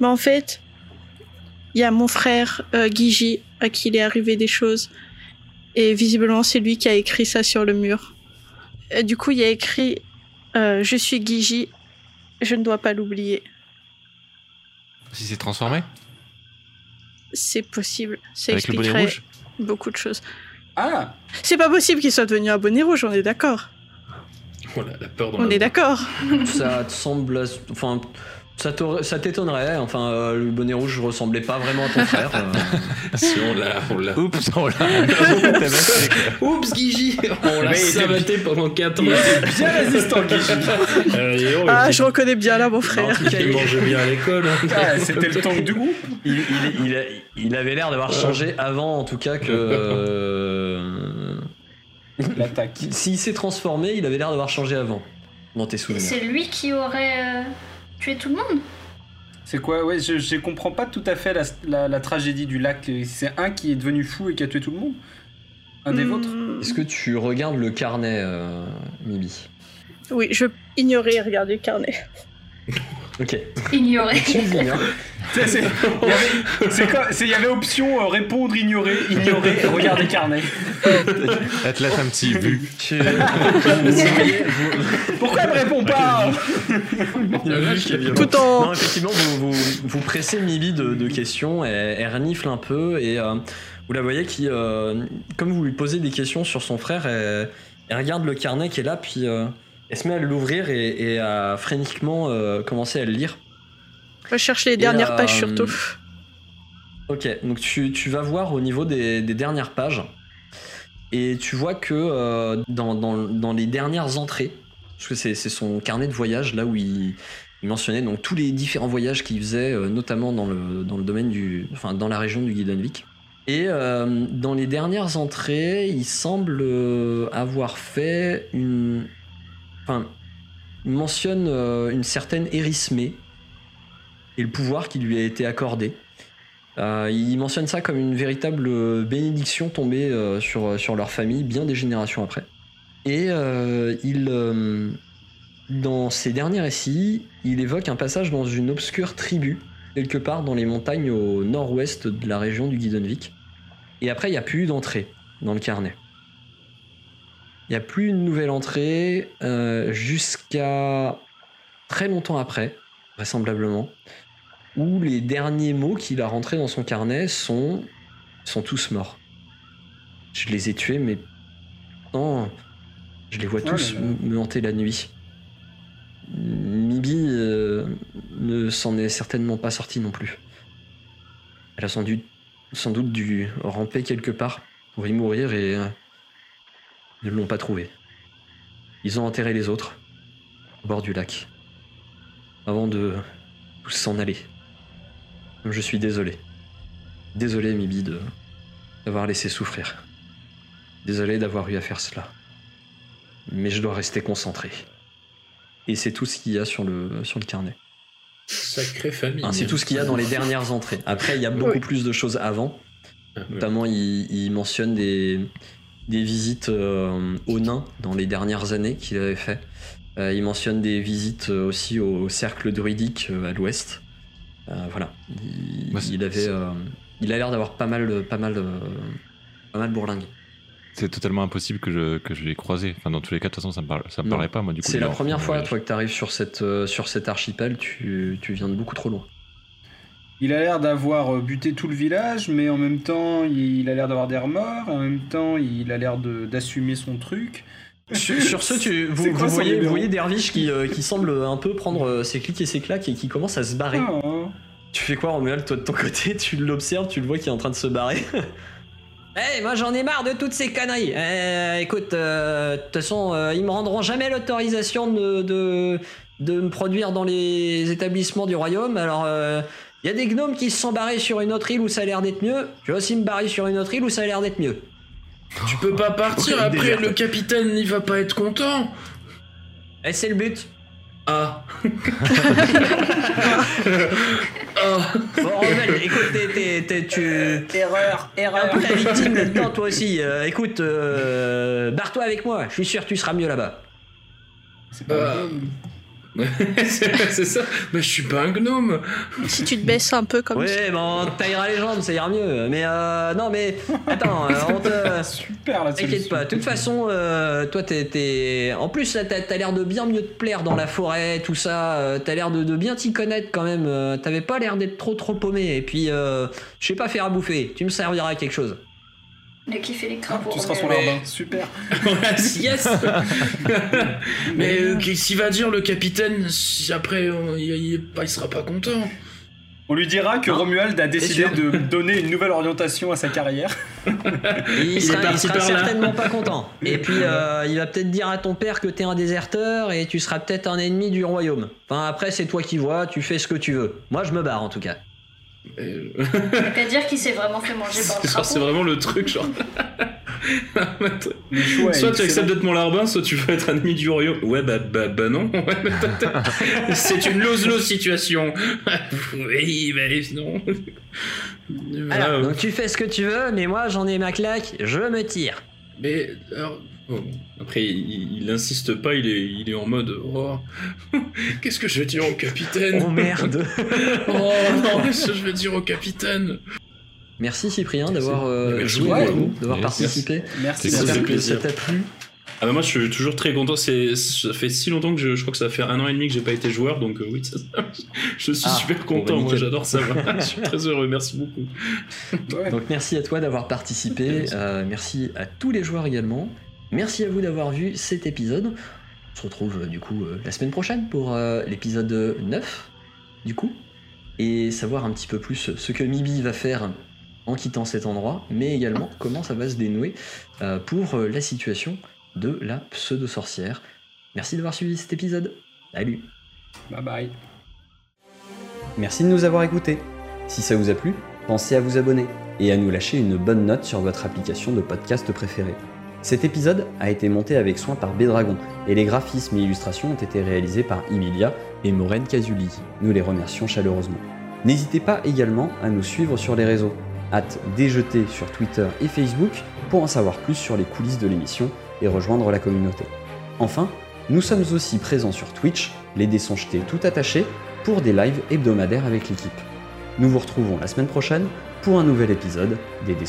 mais en fait, il y a mon frère euh, Guigi à qui il est arrivé des choses. Et visiblement, c'est lui qui a écrit ça sur le mur. Et du coup, il y a écrit euh, Je suis Guigi, je ne dois pas l'oublier. Si c'est transformé? C'est possible. Ça Avec le bonnet expliquerait rouge? beaucoup de choses. Ah C'est pas possible qu'il soit devenu un bonnet rouge, on est d'accord. Voilà, la peur dans On la est d'accord. Ça te semble. Enfin. Ça t'étonnerait, enfin euh, le bonnet rouge ressemblait pas vraiment à ton frère. euh. *laughs* Si on l'a, on l'a. Oups, là Oups, Guigi On l'a *laughs* *laughs* savaté pendant 4 ans. Bien résistant, Guigi Euh, oh, Ah, je reconnais bien là mon En frère. tout cas, il mange bien à l'école. hein. Ah, C'était le tank du groupe il- il- il il avait l'air d'avoir changé avant, en tout cas que. *laughs* L'attaque. S'il s'est transformé, il avait l'air d'avoir changé avant, dans tes souvenirs. c'est lui qui aurait euh, tué tout le monde? C'est quoi? Ouais, je, je comprends pas tout à fait la, la- la tragédie du lac. C'est un qui est devenu fou et qui a tué tout le monde? Un des Hmm, vôtres? Est-ce que tu regardes le carnet, euh, Mibi? Oui, je ignorais et regarder le carnet. *laughs* Ok. Tu l'ignores. C'est- Il y avait- c'est quoi C'est- il y avait option euh, répondre, ignorer, ignorer, regarder carnet. Elle te laisse un petit vu. *laughs* Pourquoi elle me répond pas. Tout en. Non, effectivement, vous, vous, vous pressez Mibi de, de questions, elle, elle renifle un peu et euh, vous la voyez qui, euh, comme vous lui posez des questions sur son frère, elle, elle regarde le carnet qui est là, puis euh, elle se met à l'ouvrir et, et à frénétiquement euh, commencer à le lire. Je cherche les dernières euh, pages surtout. Ok, donc tu, tu vas voir au niveau des, des dernières pages et tu vois que euh, dans, dans- dans les dernières entrées, parce que c'est c'est son carnet de voyage là où il, il mentionnait donc tous les différents voyages qu'il faisait, euh, notamment dans le, dans le domaine du, enfin dans la région du Guidenvik. Et euh, dans les dernières entrées, il semble euh, avoir fait une, enfin, mentionne euh, une certaine Érismée et le pouvoir qui lui a été accordé. Euh, il mentionne ça comme une véritable euh, bénédiction tombée sur, leur famille bien des générations après. Et il, dans ses derniers récits, il évoque un passage dans une obscure tribu, quelque part dans les montagnes au nord-ouest de la région du Guidonvik. Et après, il n'y a plus d'entrée dans le carnet. Il n'y a plus une nouvelle entrée euh, jusqu'à très longtemps après, vraisemblablement où les derniers mots qu'il a rentrés dans son carnet sont, sont tous morts. Je les ai tués, mais non, je les vois Oh tous là là. m- me hanter la nuit. Mibi euh, ne s'en est certainement pas sortie non plus. Elle a sans doute, sans doute dû ramper quelque part pour y mourir et euh, ils ne l'ont pas trouvé. Ils ont enterré les autres au bord du lac avant de tous s'en aller. Je suis désolé. Désolé, Mibi, de d'avoir laissé souffrir. Désolé d'avoir eu à faire cela. Mais je dois rester concentré. Et c'est tout ce qu'il y a sur le, sur le carnet. Sacrée famille. C'est tout ce qu'il y a dans les dernières entrées. Après, il y a beaucoup Oui. plus de choses avant. Ah. Notamment, il, il mentionne des, des visites euh, aux nains dans les dernières années qu'il avait fait. Euh, il mentionne des visites euh, aussi au cercle druidique à l'ouest. Voilà. Il, Moi, c'est- il avait, il a l'air d'avoir pas mal, pas mal, pas mal bourlingué. C'est totalement impossible que je, que je l'ai croisé. Enfin, dans tous les cas, de toute façon, ça me, parle, ça me Non. parlait pas, moi, du coup. C'est la première fois, toi, que tu arrives sur, cette, euh, sur cet archipel, tu, tu viens de beaucoup trop loin. Il a l'air d'avoir euh, buté tout le village, mais en même temps, il a l'air d'avoir des remords, en même temps, il a l'air de- d'assumer son truc. Sur, sur ce, tu, vous, quoi voyez, vous voyez Dervish qui, euh, qui semble un peu prendre euh, ses clics et ses claques et qui commence à se barrer. Oh. Tu fais quoi, Romuald, toi de ton côté? Tu l'observes, tu le vois qui est en train de se barrer *laughs* Eh, moi j'en ai marre de toutes ces conneries. Eh, écoute, euh, de toute façon, euh, ils me rendront jamais l'autorisation de, de, de me produire dans les établissements du royaume. Alors, il y a des gnomes qui se sont barrés sur une autre île où ça a l'air d'être mieux. Je vais aussi me barrer sur une autre île où ça a l'air d'être mieux. Tu peux pas partir *laughs* après, le capitaine il va pas être content. Et c'est le but. Ah. *laughs* ah. Bon, écoute, t'es- t'es- t'es- tu. Erreur, un erreur. peu la victime là-dedans, toi aussi. Euh, écoute, euh, barre-toi avec moi. Je suis sûr que tu seras mieux là-bas. C'est pas Euh. C'est *laughs* c'est ça. Mais je suis pas un gnome. Si tu te baisses un peu comme ça. Ouais, te taillera les jambes, ça ira mieux. Mais euh, non, mais attends, *laughs* on te. Super la T'inquiète pas, de toute façon, euh, toi t'es, t'es- En plus, là, t'as, t'as l'air de bien mieux te plaire dans la forêt, tout ça. euh, t'as l'air de, de bien t'y connaître quand même. euh, t'avais pas l'air d'être trop trop paumé. Et puis, euh, je sais pas faire à bouffer. Tu me serviras à quelque chose. Le kiff Ah, électro tu seras son Mais- larbin, super. *laughs* yes. *laughs* Mais euh, qu'est-ce qu'il va dire le capitaine si après euh, il, il, il sera pas content On lui dira que Hein Romuald a décidé de donner une nouvelle orientation à sa carrière. *laughs* Il, est sera, il parti sera par là. certainement pas content. Et puis, euh, il va peut-être dire à ton père que t'es un déserteur et tu seras peut-être un ennemi du royaume. Enfin, après, c'est toi qui vois, tu fais ce que tu veux. Moi, je me barre en tout cas. Euh, Qu'à dire qu'il s'est vraiment fait manger par le C'est vraiment le truc genre. Soit tu excellent. acceptes d'être mon larbin, soit tu veux être un ennemi du royaume. Ouais bah bah, bah non. Ouais, peut-être. C'est une lose-lose situation. *laughs* oui, mais non. Alors, Ah, donc tu fais ce que tu veux, mais moi, j'en ai ma claque, je me tire. Mais alors, bon, après il, il insiste pas, il est, il est en mode oh, *laughs* qu'est-ce que je vais dire au capitaine? Oh merde *laughs* Oh non, qu'est-ce que je vais dire au capitaine? Merci Cyprien d'avoir euh, Merci joué avec nous, d'avoir participé. Merci. Cool, que plaisir. ça t'a plu? Ah bah moi je suis toujours très content, c'est ça fait si longtemps que je, je crois que ça fait un an et demi que j'ai pas été joueur, donc euh, oui, ça- *laughs* je suis Ah, super bon, content, bah, moi j'adore ça, je suis très heureux, merci beaucoup. Ouais. Donc merci à toi d'avoir participé, Merci. euh, merci à tous les joueurs également, merci à vous d'avoir vu cet épisode. On se retrouve euh, du coup euh, la semaine prochaine pour euh, l'épisode 9 du coup, et savoir un petit peu plus ce que Mibi va faire en quittant cet endroit, mais également comment ça va se dénouer euh, pour la situation de la pseudo-sorcière. Merci d'avoir suivi cet épisode. Salut Bye bye. Merci de nous avoir écoutés. Si ça vous a plu, pensez à vous abonner et à nous lâcher une bonne note sur votre application de podcast préférée. Cet épisode a été monté avec soin par Bédragon et les graphismes et illustrations ont été réalisés par Emilia et Maureen Casuli. Nous les remercions chaleureusement. N'hésitez pas également à nous suivre sur les réseaux. Hâte déjeter sur Twitter et Facebook pour en savoir plus sur les coulisses de l'émission et rejoindre la communauté. Enfin, nous sommes aussi présents sur Twitch, les dés tout attachés, pour des lives hebdomadaires avec l'équipe. Nous vous retrouvons la semaine prochaine pour un nouvel épisode des dés.